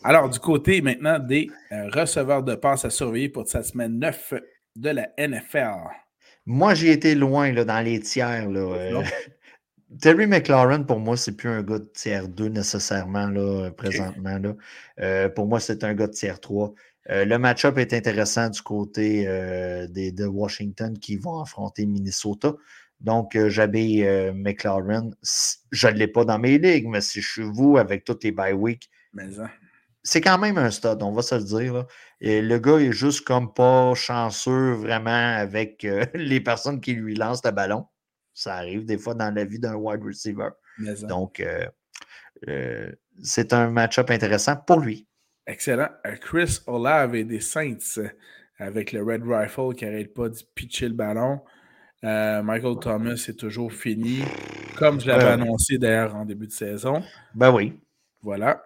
Alors, du côté maintenant des euh, receveurs de passes à surveiller pour cette semaine 9 de la NFL. Moi, j'ai été loin là, dans les tiers. Euh, (laughs) Terry McLaurin, pour moi, c'est plus un gars de tiers 2 nécessairement là, présentement. Là. Euh, pour moi, c'est un gars de tiers 3. le match-up est intéressant du côté des, de Washington qui vont affronter Minnesota. Donc, j'avais McLaurin. Je ne l'ai pas dans mes ligues, mais si je suis vous avec tous les bye week, c'est quand même un stud, on va se le dire. Et le gars est juste comme pas chanceux vraiment avec euh, (laughs) les personnes qui lui lancent le ballon. Ça arrive des fois dans la vie d'un wide receiver. Donc, euh, euh, c'est un match-up intéressant pour lui. Excellent. Chris Olave et des Saints avec le Red Rifle qui n'arrête pas de pitcher le ballon. Euh, Michael Thomas est toujours fini, comme je l'avais annoncé d'ailleurs en début de saison. Ben oui. Voilà.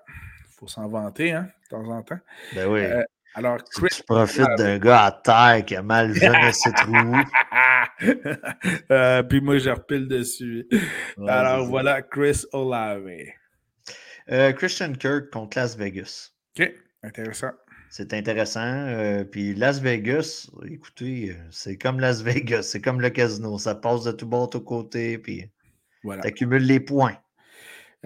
Il faut s'en vanter, hein, de temps en temps. Ben oui. Euh, alors, Chris... Tu profites d'un gars à terre qui a mal jamais ses trous. Euh, puis moi, je repile dessus. Alors voilà, Chris Olave. Christian Kirk contre Las Vegas. OK, intéressant. C'est intéressant. Euh, puis Las Vegas, écoutez, euh, c'est comme Las (laughs) Vegas, c'est comme le casino. Ça passe de tout bord, de tout côté, puis voilà. tu accumules les points.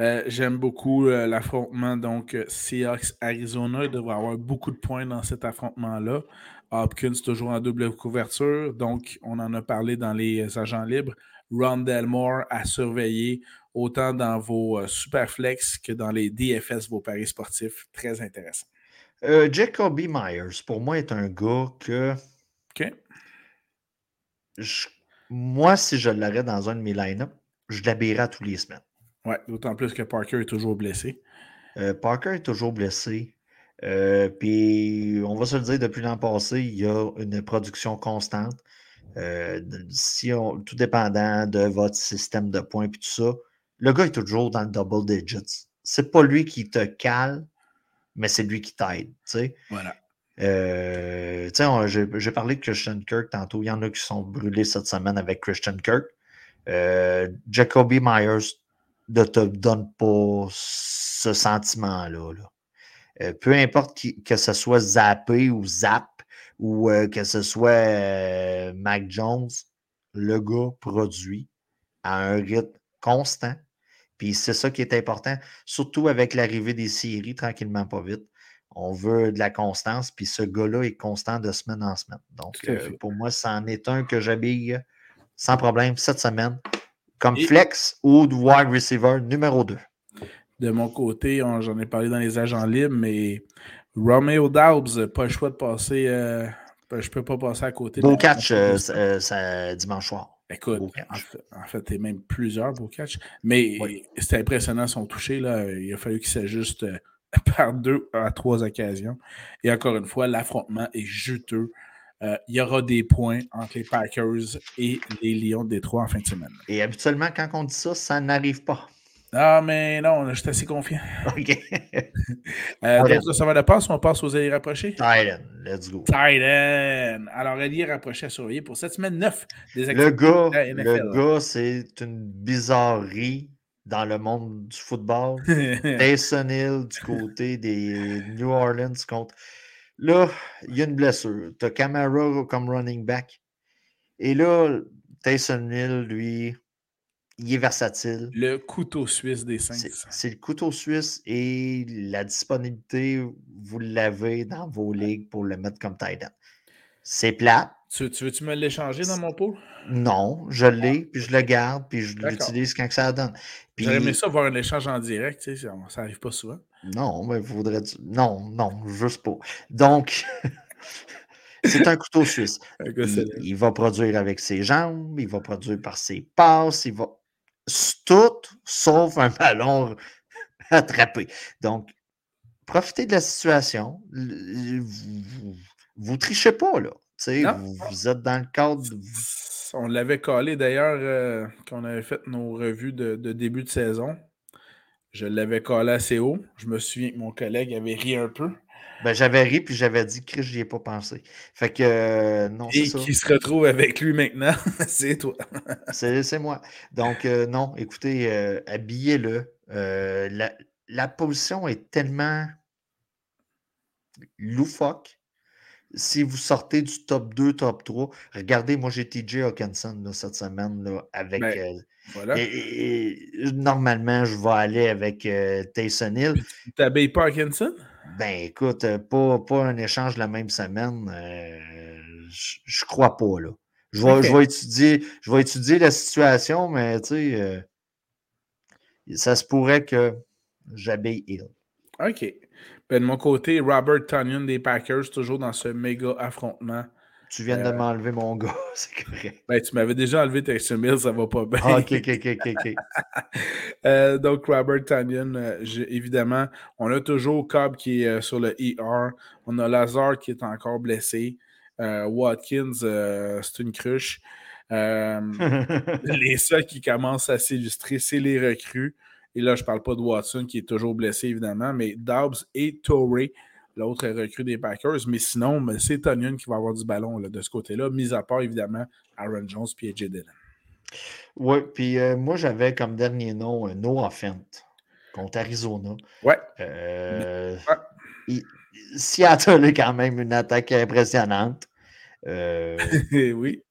Euh, j'aime beaucoup l'affrontement. Donc, Seahawks-Arizona, il devrait avoir beaucoup de points dans cet affrontement-là. Hopkins toujours en double couverture. Donc, on en a parlé dans les agents libres. Ron Delmore à surveiller autant dans vos Superflex que dans les DFS, vos paris sportifs. Très intéressant. Euh, Jacoby Myers, pour moi, est un gars que. OK. moi, si je l'aurais dans un de mes line-up, je l'habillerais tous les semaines. Ouais, d'autant plus que Parker est toujours blessé. Euh, Parker est toujours blessé. Euh, puis, on va se le dire, depuis l'an passé, il y a une production constante. si on, tout dépendant de votre système de points et tout ça, le gars est toujours dans le double digits. C'est pas lui qui te cale, mais c'est lui qui t'aide. Voilà. Euh, j'ai parlé de Christian Kirk tantôt. Il y en a qui sont brûlés cette semaine avec Christian Kirk. Euh, Jacoby Myers ne te donne pas ce sentiment-là. Euh, peu importe que ce soit zappé ou zap ou que ce soit Mac Jones, le gars produit à un rythme constant puis c'est ça qui est important, surtout avec l'arrivée des séries, tranquillement, pas vite. On veut de la constance, puis ce gars-là est constant de semaine en semaine. Donc, euh, pour moi, c'en est un que j'habille sans problème cette semaine, comme flex ou de wide receiver numéro 2. De mon côté, j'en ai parlé dans les agents libres, mais Romeo Dobbs, pas le choix de passer. Euh, je peux pas passer à côté. Beau catch euh, dimanche soir. Écoute, en fait, il y a même plusieurs beaux catch. Mais c'était impressionnant son toucher. Là. Il a fallu qu'il s'ajuste euh, (laughs) par deux à trois occasions. Et encore une fois, l'affrontement est juteux. Euh, il y aura des points entre les Packers et les Lions de Détroit en fin de semaine. Et habituellement, quand on dit ça, ça n'arrive pas. Ah, mais non, je suis assez confiant. (laughs) OK. (laughs) euh, ça va de passe on passe aux alliés rapprochés? Titan, let's go. Titan. Alors, alliés rapprochés à surveiller pour cette semaine 9 des Le gars, le gars c'est une bizarrerie dans le monde du football. (laughs) Taysom Hill du côté des New Orleans contre. Là, il y a une blessure. Tu as Camara comme running back. Et là, Taysom Hill, lui, il est versatile. Le couteau suisse des Saints. C'est le couteau suisse et la disponibilité, vous l'avez dans vos ligues pour le mettre comme tight end. C'est plat. Tu, veux-tu me l'échanger dans mon pot? Non, je l'ai, puis je le garde, puis je l'utilise quand ça donne. J'aurais aimé ça voir un échange en direct, tu sais, ça n'arrive pas souvent. Non, mais vous voudrez Non, non, juste pas. Donc, (laughs) c'est un couteau suisse. il, va produire avec ses jambes, il va produire par ses passes, il va tout sauf un ballon (laughs) attrapé. Donc, profitez de la situation. Vous, ne trichez pas, là. Vous, êtes dans le cadre. On l'avait collé d'ailleurs euh, quand on avait fait nos revues de, début de saison. Je l'avais collé assez haut. Je me souviens que mon collègue avait ri un peu. Ben, j'avais ri puis j'avais dit que j'y ai pas pensé. Fait que euh, non, c'est ça. qui se retrouve avec lui maintenant, (laughs) c'est toi. c'est moi. Donc, euh, non, écoutez, euh, habillez-le. La, la, position est tellement loufoque. Si vous sortez du top 2, top 3, regardez, moi j'ai TJ Hawkinson cette semaine là, avec. Ben, voilà. et, normalement, je vais aller avec Tayson Hill. Tu t'habilles pas Hawkinson? Ben écoute, euh, pas, pas un échange la même semaine, euh, je, crois pas là. Je vais, je vais, étudier, je vais étudier la situation, mais tu sais, euh, ça se pourrait que j'habille Hill. OK. Ben, de mon côté, Robert Tunyon des Packers, toujours dans ce méga affrontement tu viens de euh, m'enlever mon gars, (laughs) c'est correct. Ben, tu m'avais déjà enlevé tes Mills, ça va pas bien. Ah, ok, ok, ok, ok. (laughs) euh, donc, Robert Tanyan, euh, évidemment, on a toujours Cobb qui est sur le ER. On a Lazare qui est encore blessé. Watkins, c'est une cruche. (laughs) Les seuls qui commencent à s'illustrer, c'est les recrues. Et là, je ne parle pas de Watson qui est toujours blessé, évidemment, mais Dobbs et Torrey, l'autre recrue des Packers. Mais sinon, c'est Tonyan qui va avoir du ballon de ce côté-là, mis à part, évidemment, Aaron Jones et AJ Dillon. Oui, puis euh, moi, j'avais comme dernier nom euh, Noah Fent contre Arizona. Ouais. Euh, Seattle est quand même une attaque impressionnante. (laughs) oui.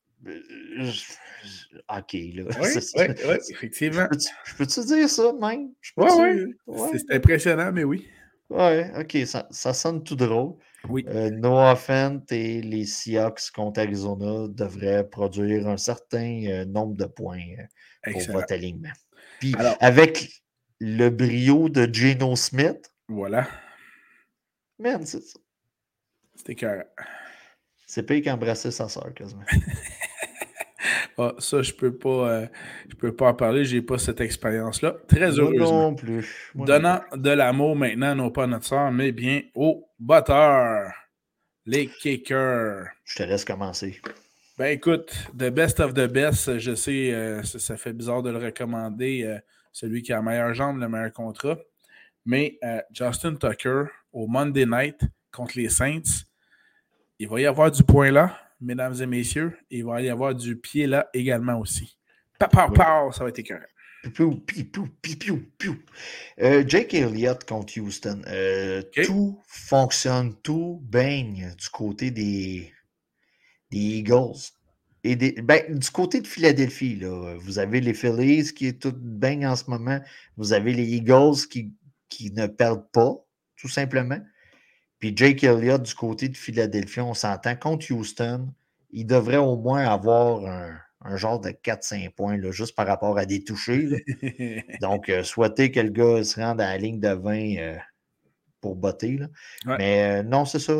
OK, là. (laughs) Oui, effectivement. Je peux-tu dire ça, même? Oui, oui. C'est impressionnant, mais oui. Oui, OK, ça, ça, sonne tout drôle. Oui. Euh, Noah Fent et les Seahawks contre Arizona devraient produire un certain euh, nombre de points euh, pour votre alignement. Puis avec le brio de Geno Smith. Voilà. Man, c'est ça. C'était carré. C'est pire qu'embrasser sa soeur, quasiment. (laughs) Ah, ça, je peux pas, euh, je peux pas en parler. J'ai pas cette expérience-là. Très heureusement. non plus. Donnant de l'amour maintenant, non pas à notre soeur, mais bien aux batteurs, les kickers. Je te laisse commencer. Ben écoute, the best of the best, je sais, euh, ça, fait bizarre de le recommander, euh, celui qui a la meilleure jambe, le meilleur contrat. Mais Justin Tucker, au Monday Night contre les Saints, il va y avoir du point là mesdames et messieurs. il va y avoir du pied là également aussi. Papa, ça va être écœurant. Euh, Jake Elliott contre Houston. Euh, tout fonctionne, tout baigne du côté des, Eagles. Et ben, du côté de Philadelphie, là, vous avez les Phillies qui est tout baigne en ce moment. Vous avez les Eagles qui, qui ne perdent pas, tout simplement. Puis Jake Elliott du côté de Philadelphie, on s'entend contre Houston, il devrait au moins avoir un, genre de 4-5 points, là, juste par rapport à des touchés. (laughs) Donc, euh, souhaiter que le gars se rende à la ligne de 20 euh, pour botter. Mais euh, non, c'est ça.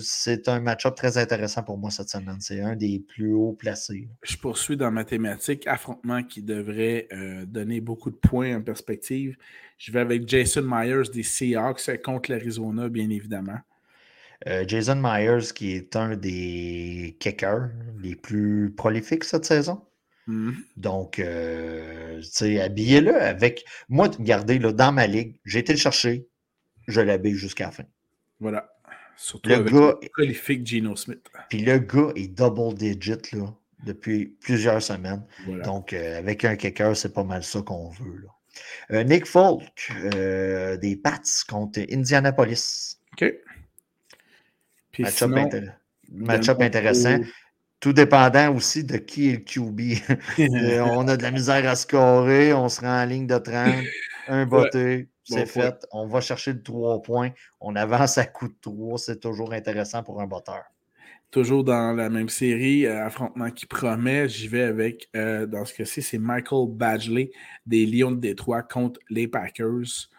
c'est un match-up très intéressant pour moi cette semaine. C'est un des plus hauts placés. Je poursuis dans ma thématique. Affrontement qui devrait donner beaucoup de points en perspective. Je vais avec Jason Myers des Seahawks contre l'Arizona, bien évidemment. Euh, Jason Myers, qui est un des kickers les plus prolifiques cette saison. Mm-hmm. Donc, euh, tu sais, habillez-le avec. Moi, regardez, là, dans ma ligue, j'ai été le chercher, je l'habille jusqu'à la fin. Voilà. Surtout le avec gars, le prolifique Geno Smith. Puis le gars est double digit là, depuis plusieurs semaines. Donc, euh, avec un kicker, c'est pas mal ça qu'on veut. Là. Euh, Nick Folk, euh, des Pats contre Indianapolis. OK. Match-up intéressant. Tout dépendant aussi de qui est le QB. (laughs) (laughs) On a de la misère à scorer, on se rend en ligne de 30, un botté, c'est fait. On va chercher le 3 points, on avance à coup de 3, c'est toujours intéressant pour un botteur toujours dans la même série, euh, affrontement qui promet, j'y vais avec, euh, dans ce cas-ci, c'est Michael Badgley des Lions de Détroit contre les Packers.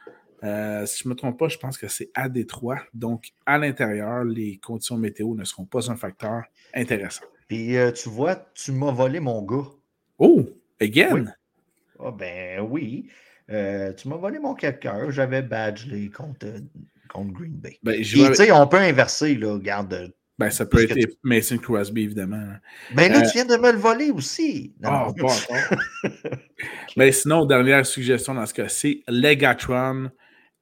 Euh, si je ne me trompe pas, je pense que c'est à Détroit. Donc, à l'intérieur, les conditions météo ne seront pas un facteur intéressant. Puis, tu vois, tu m'as volé mon gars. Oh, again? Ah, ben oui. Tu m'as volé mon quelqu'un. J'avais Badgley contre, contre Green Bay. Ben, tu sais, on peut inverser, là. Regarde, ben, ça peut être Mason Crosby, évidemment. Ben là, euh, tu viens de me le voler aussi. Ah, oh, (laughs) Mais sinon, dernière suggestion dans ce cas-ci, Legatron,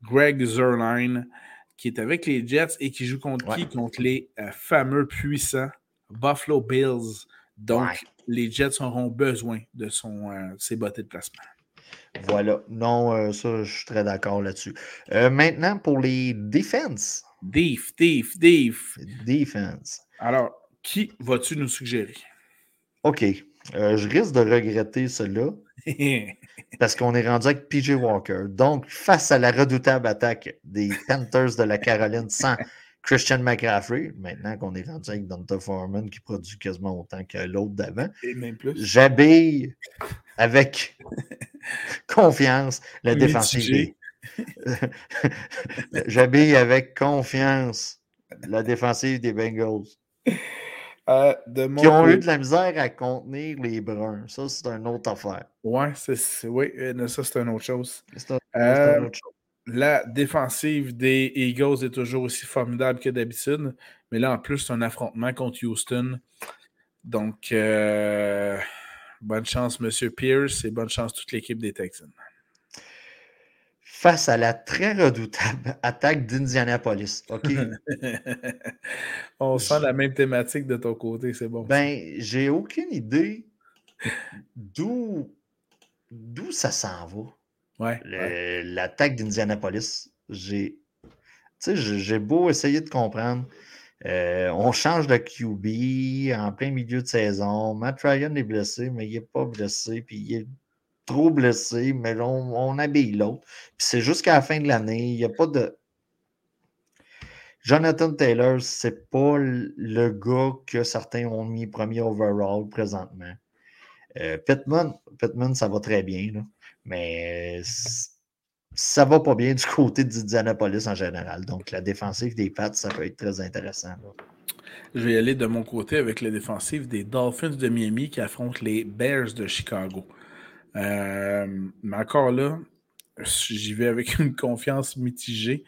Greg Zerline, qui est avec les Jets et qui joue contre qui? Contre les euh, fameux puissants Buffalo Bills. Donc, les Jets auront besoin de son, euh, ses bottes de placement. Voilà. Non, ça, je suis très d'accord là-dessus. maintenant, pour les défenses. Def, def, def. Defense. Alors, qui vas-tu nous suggérer? OK. Euh, je risque de regretter cela (laughs) parce qu'on est rendu avec PJ Walker. Donc, face à la redoutable attaque des Panthers de la Caroline sans Christian McCaffrey, maintenant qu'on est rendu avec Donta Foreman qui produit quasiment autant que l'autre d'avant, j'habille avec (laughs) confiance la défensive (laughs) J'habille avec confiance la défensive des Bengals. Euh, qui ont eu de la misère à contenir les Bruns. Ça, c'est une autre affaire. Ouais, c'est, oui, euh, ça, c'est une autre chose. Euh, la défensive des Eagles est toujours aussi formidable que d'habitude. Mais là, en plus, c'est un affrontement contre Houston. Donc, Bonne chance, M. Pierce, et bonne chance toute l'équipe des Texans. Face à la très redoutable attaque d'Indianapolis. OK? (laughs) On sent la même thématique de ton côté, c'est bon. Ben, j'ai aucune idée d'où d'où ça s'en va. Ouais. L'attaque d'Indianapolis. J'ai j'ai beau essayer de comprendre. Euh, on change de QB en plein milieu de saison. Matt Ryan est blessé, mais il n'est pas blessé. Puis il est trop blessé, mais là, on, habille l'autre. Puis c'est jusqu'à la fin de l'année. Il n'y a pas de. Jonathan Taylor, c'est pas le gars que certains ont mis premier overall présentement. Euh, Pittman, Pittman, ça va très bien, mais ça va pas bien du côté d'Indianapolis en général. Donc, la défensive des Pats, ça peut être très intéressant. Je vais aller de mon côté avec la défensive des Dolphins de Miami qui affrontent les Bears de Chicago. Euh, mais encore là, j'y vais avec (laughs) une confiance mitigée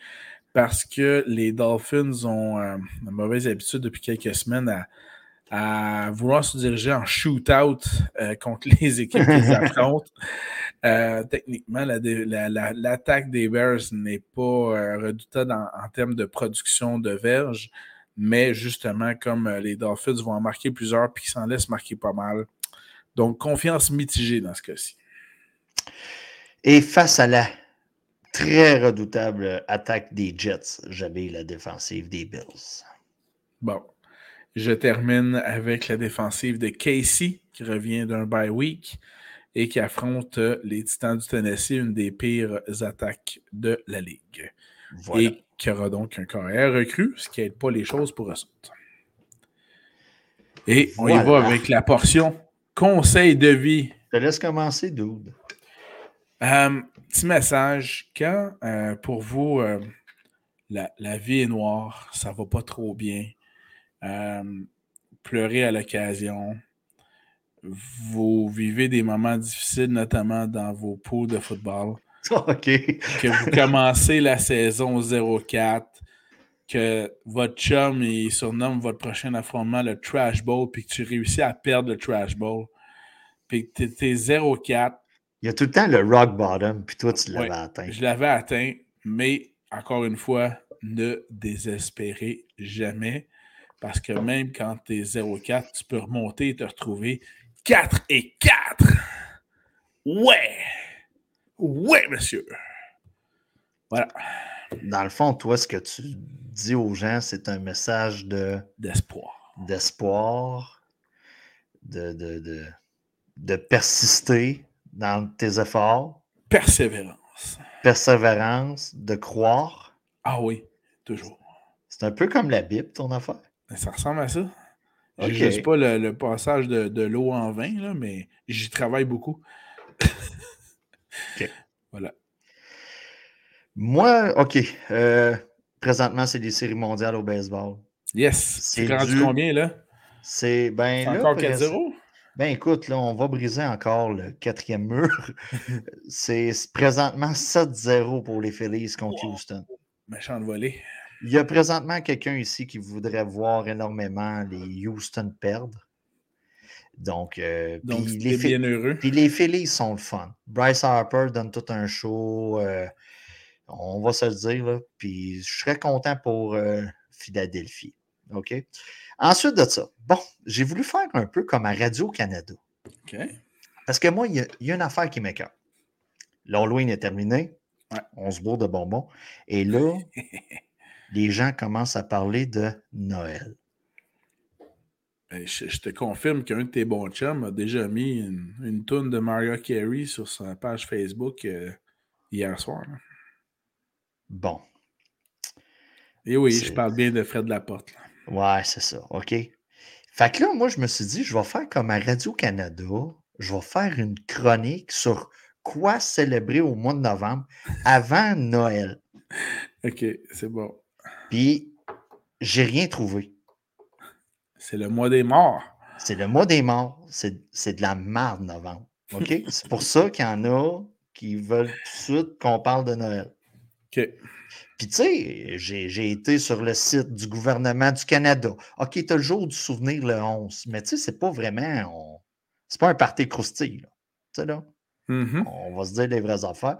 parce que les Dolphins ont euh, une mauvaise habitude depuis quelques semaines à, à vouloir se diriger en shootout euh, contre les équipes qu'ils (laughs) affrontent. Euh, techniquement, l'attaque des Bears n'est pas euh, redoutable en, termes de production de verges, mais justement, comme les Dolphins vont en marquer plusieurs puis qu'ils s'en laissent marquer pas mal. Donc, confiance mitigée dans ce cas-ci. Et face à la très redoutable attaque des Jets, j'avais la défensive des Bills. Bon, je termine avec la défensive de Casey, qui revient d'un bye week et qui affronte les Titans du Tennessee, une des pires attaques de la Ligue. Et qui aura donc un carrière recru, ce qui n'aide pas les choses pour eux autres. Et on y va avec la portion conseil de vie. Je te laisse commencer, Dude. Euh, petit message. Quand euh, pour vous, euh, la, la, vie est noire, ça va pas trop bien, euh, pleurer à l'occasion. Vous vivez des moments difficiles, notamment dans vos poules de football. (laughs) Que vous commencez la saison 0-4, que votre chum il surnomme votre prochain affrontement le Trash Bowl, puis que tu réussis à perdre le Trash Bowl, puis que tu es 0-4. Il y a tout le temps le rock bottom, puis toi, tu l'avais atteint. Je l'avais atteint, mais encore une fois, ne désespérez jamais. Parce que même quand tu es 0-4, tu peux remonter et te retrouver 4 et 4. Ouais! Ouais, monsieur! Voilà. Dans le fond, toi, ce que tu dis aux gens, c'est un message de d'espoir. D'espoir, de, de, de, persister dans tes efforts. Persévérance. Persévérance, de croire. Ah oui, toujours. C'est un peu comme la Bible, ton affaire. Ça ressemble à ça. Je ne sais pas le, passage de, l'eau en vin, là, mais j'y travaille beaucoup. OK. Voilà. Moi, OK. Euh, présentement, c'est des séries mondiales au baseball. Yes. C'est rendu combien, là? C'est ben, encore 4-0? Ben écoute, là, on va briser encore le quatrième mur. (laughs) c'est présentement 7-0 pour les Phillies contre Houston. Méchant de volée. Il y a présentement quelqu'un ici qui voudrait voir énormément les Houston perdre. Donc, euh, puis les, bien heureux. Puis les Phillies sont le fun. Bryce Harper donne tout un show. Euh, on va se le dire. Là, puis je serais content pour euh, Philadelphie. OK? Ensuite de ça, bon, j'ai voulu faire un peu comme à Radio-Canada. OK. Parce que moi, il y, a une affaire qui m'écoeure. L'Halloween est terminé. On se bourre de bonbons. Et là, (laughs) les gens commencent à parler de Noël. Je, te confirme qu'un de tes bons chums a déjà mis une, une toune de Mario Carey sur sa page Facebook euh, hier soir. Bon. Et oui, je parle bien de Fred Laporte. Ouais, c'est ça. OK. Fait que là, moi, je me suis dit, je vais faire comme à Radio-Canada, je vais faire une chronique sur quoi célébrer au mois de novembre avant Noël. (laughs) OK, c'est bon. Puis, j'ai rien trouvé. C'est le mois des morts. C'est le mois des morts. C'est de la merde, novembre. OK? (laughs) C'est pour ça qu'il y en a qui veulent tout de suite qu'on parle de Noël. OK. Puis, tu sais, j'ai été sur le site du gouvernement du Canada. OK, tu as le jour du souvenir le 11, mais tu sais, c'est pas vraiment. C'est pas un party croustille. Tu sais, là. Mm-hmm. On va se dire les vraies affaires.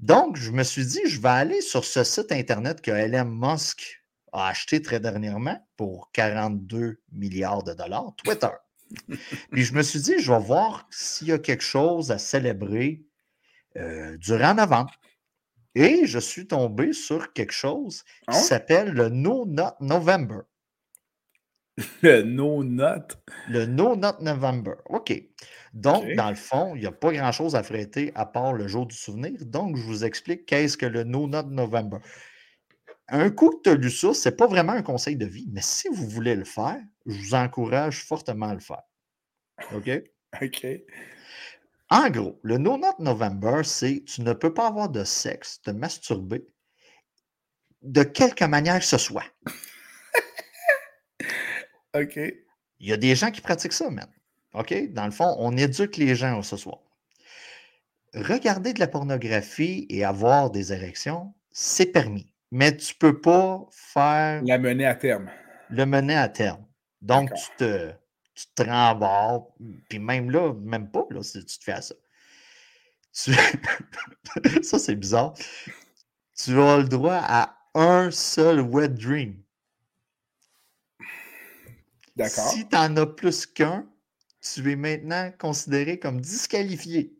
Donc, je me suis dit, je vais aller sur ce site Internet que Elon Musk a acheté très dernièrement pour 42 milliards de dollars, Twitter. Puis je me suis dit, je vais voir s'il y a quelque chose à célébrer euh, durant novembre. Et je suis tombé sur quelque chose qui Ah s'appelle le No Not November. Le no note. Le No Not November. OK. Donc, dans le fond, il n'y a pas grand-chose à fréter à part le jour du souvenir. Donc, je vous explique qu'est-ce que le No Not November. Un coup que tu as lu ça, ce n'est pas vraiment un conseil de vie, mais si vous voulez le faire, je vous encourage fortement à le faire. OK? (laughs) OK. En gros, le No Not November, c'est tu ne peux pas avoir de sexe, te masturber de quelque manière que ce soit. (laughs) OK. Il y a des gens qui pratiquent ça, man. OK? Dans le fond, on éduque les gens ce soir. Regarder de la pornographie et avoir des érections, c'est permis. Mais tu ne peux pas faire La mener à terme. le mener à terme. Donc, tu te, tu te rembarres, puis même là, même pas, là, si tu te fais à ça. Tu- (laughs) ça, c'est bizarre. Tu as le droit à un seul wet dream. D'accord. Si tu en as plus qu'un, tu es maintenant considéré comme disqualifié.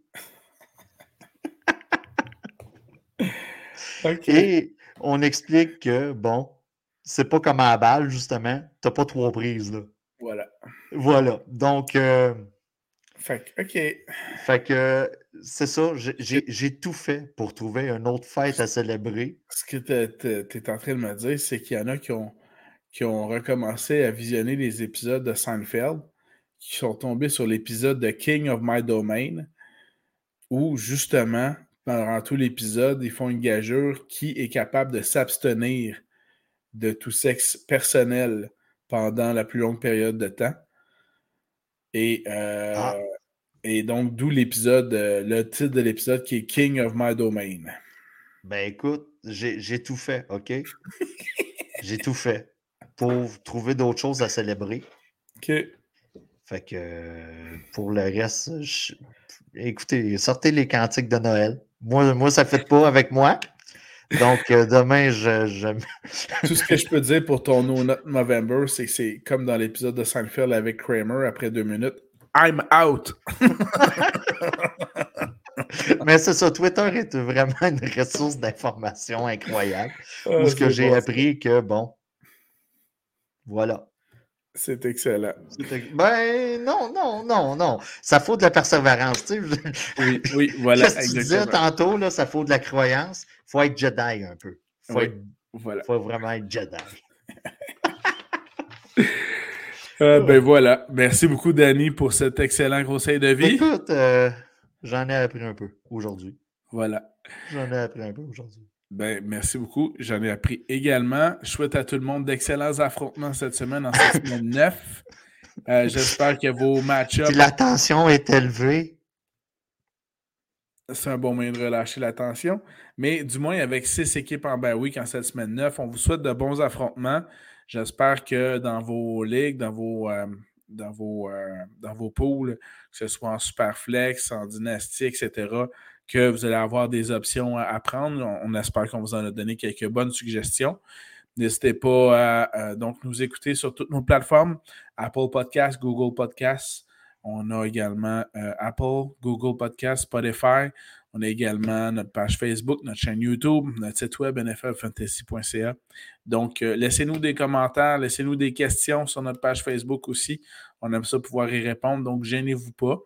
(laughs) Et on explique que, bon, c'est pas comme à la balle, justement. Tu pas trois prises, là. Voilà. Voilà. Donc, euh, Fait que, OK. fait que c'est ça. j'ai tout fait pour trouver une autre fête à célébrer. Ce que tu es en train de me dire, c'est qu'il y en a qui ont, qui ont recommencé à visionner les épisodes de Seinfeld, qui sont tombés sur l'épisode de King of My Domain, où justement, pendant tout l'épisode, ils font une gageure qui est capable de s'abstenir de tout sexe personnel pendant la plus longue période de temps. Et, euh, Ah. et donc, d'où l'épisode, euh, le titre de l'épisode qui est King of My Domain. Ben écoute, j'ai tout fait, OK? j'ai tout fait pour trouver d'autres choses à célébrer. (laughs) OK. Fait que pour le reste, je- écoutez, sortez les cantiques de Noël. Moi, moi ça ne fait pas avec moi. Donc, euh, demain, je, je- (laughs) Tout ce que je peux dire pour ton No Not November, c'est que c'est comme dans l'épisode de Seinfeld avec Kramer après deux minutes. I'm out! (laughs) Mais c'est ça, Twitter est vraiment une ressource d'information incroyable. Ah, Où ce que j'ai appris que, bon, voilà. C'est excellent. Ben non, non, non, non. Ça faut de la persévérance. Tu sais. Oui, oui, voilà. (laughs) Qu'est-ce que tu disais tantôt, là, ça faut de la croyance. faut être Jedi un peu. faut, Oui. être- Voilà. faut vraiment être Jedi. Euh, (laughs) ben voilà. Merci beaucoup, Danny, pour cet excellent conseil de vie. Écoute, euh, j'en ai appris un peu aujourd'hui. Voilà. J'en ai appris un peu aujourd'hui. Ben, merci beaucoup. J'en ai appris également. Je souhaite à tout le monde d'excellents affrontements cette semaine, en cette semaine (laughs) 9. Euh, J'espère que vos match-ups, Si la tension est élevée, c'est un bon moyen de relâcher la tension. Mais du moins, avec six équipes en bye week en cette semaine 9, on vous souhaite de bons affrontements. J'espère que dans vos ligues, dans vos, euh, dans vos, euh, dans vos pools, que ce soit en Superflex, en Dynastie, etc., que vous allez avoir des options à, prendre. On, espère qu'on vous en a donné quelques bonnes suggestions. N'hésitez pas à, à, donc nous écouter sur toutes nos plateformes, Apple Podcasts, Google Podcasts. On a également euh, Apple, Google Podcasts, Spotify. On a également notre page Facebook, notre chaîne YouTube, notre site web nflfantasy.ca. Donc, euh, laissez-nous des commentaires, laissez-nous des questions sur notre page Facebook aussi. On aime ça pouvoir y répondre, donc gênez-vous pas.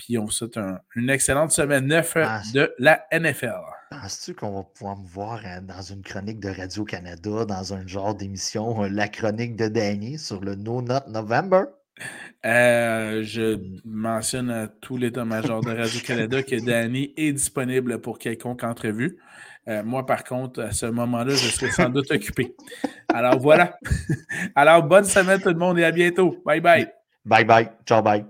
Puis on vous souhaite un- une excellente semaine 9 Ah, de la NFL. penses-tu qu'on va pouvoir me voir hein, dans une chronique de Radio-Canada, dans un genre d'émission, euh, la chronique de Danny sur le No Not November? Euh, je mentionne à tout l'état-major de Radio-Canada que Danny est disponible pour quelconque entrevue. Euh, moi, par contre, à ce moment-là, je serai sans doute occupé. Alors voilà. (laughs) Alors, bonne semaine tout le monde et à bientôt. Bye bye. Bye bye. Ciao, bye.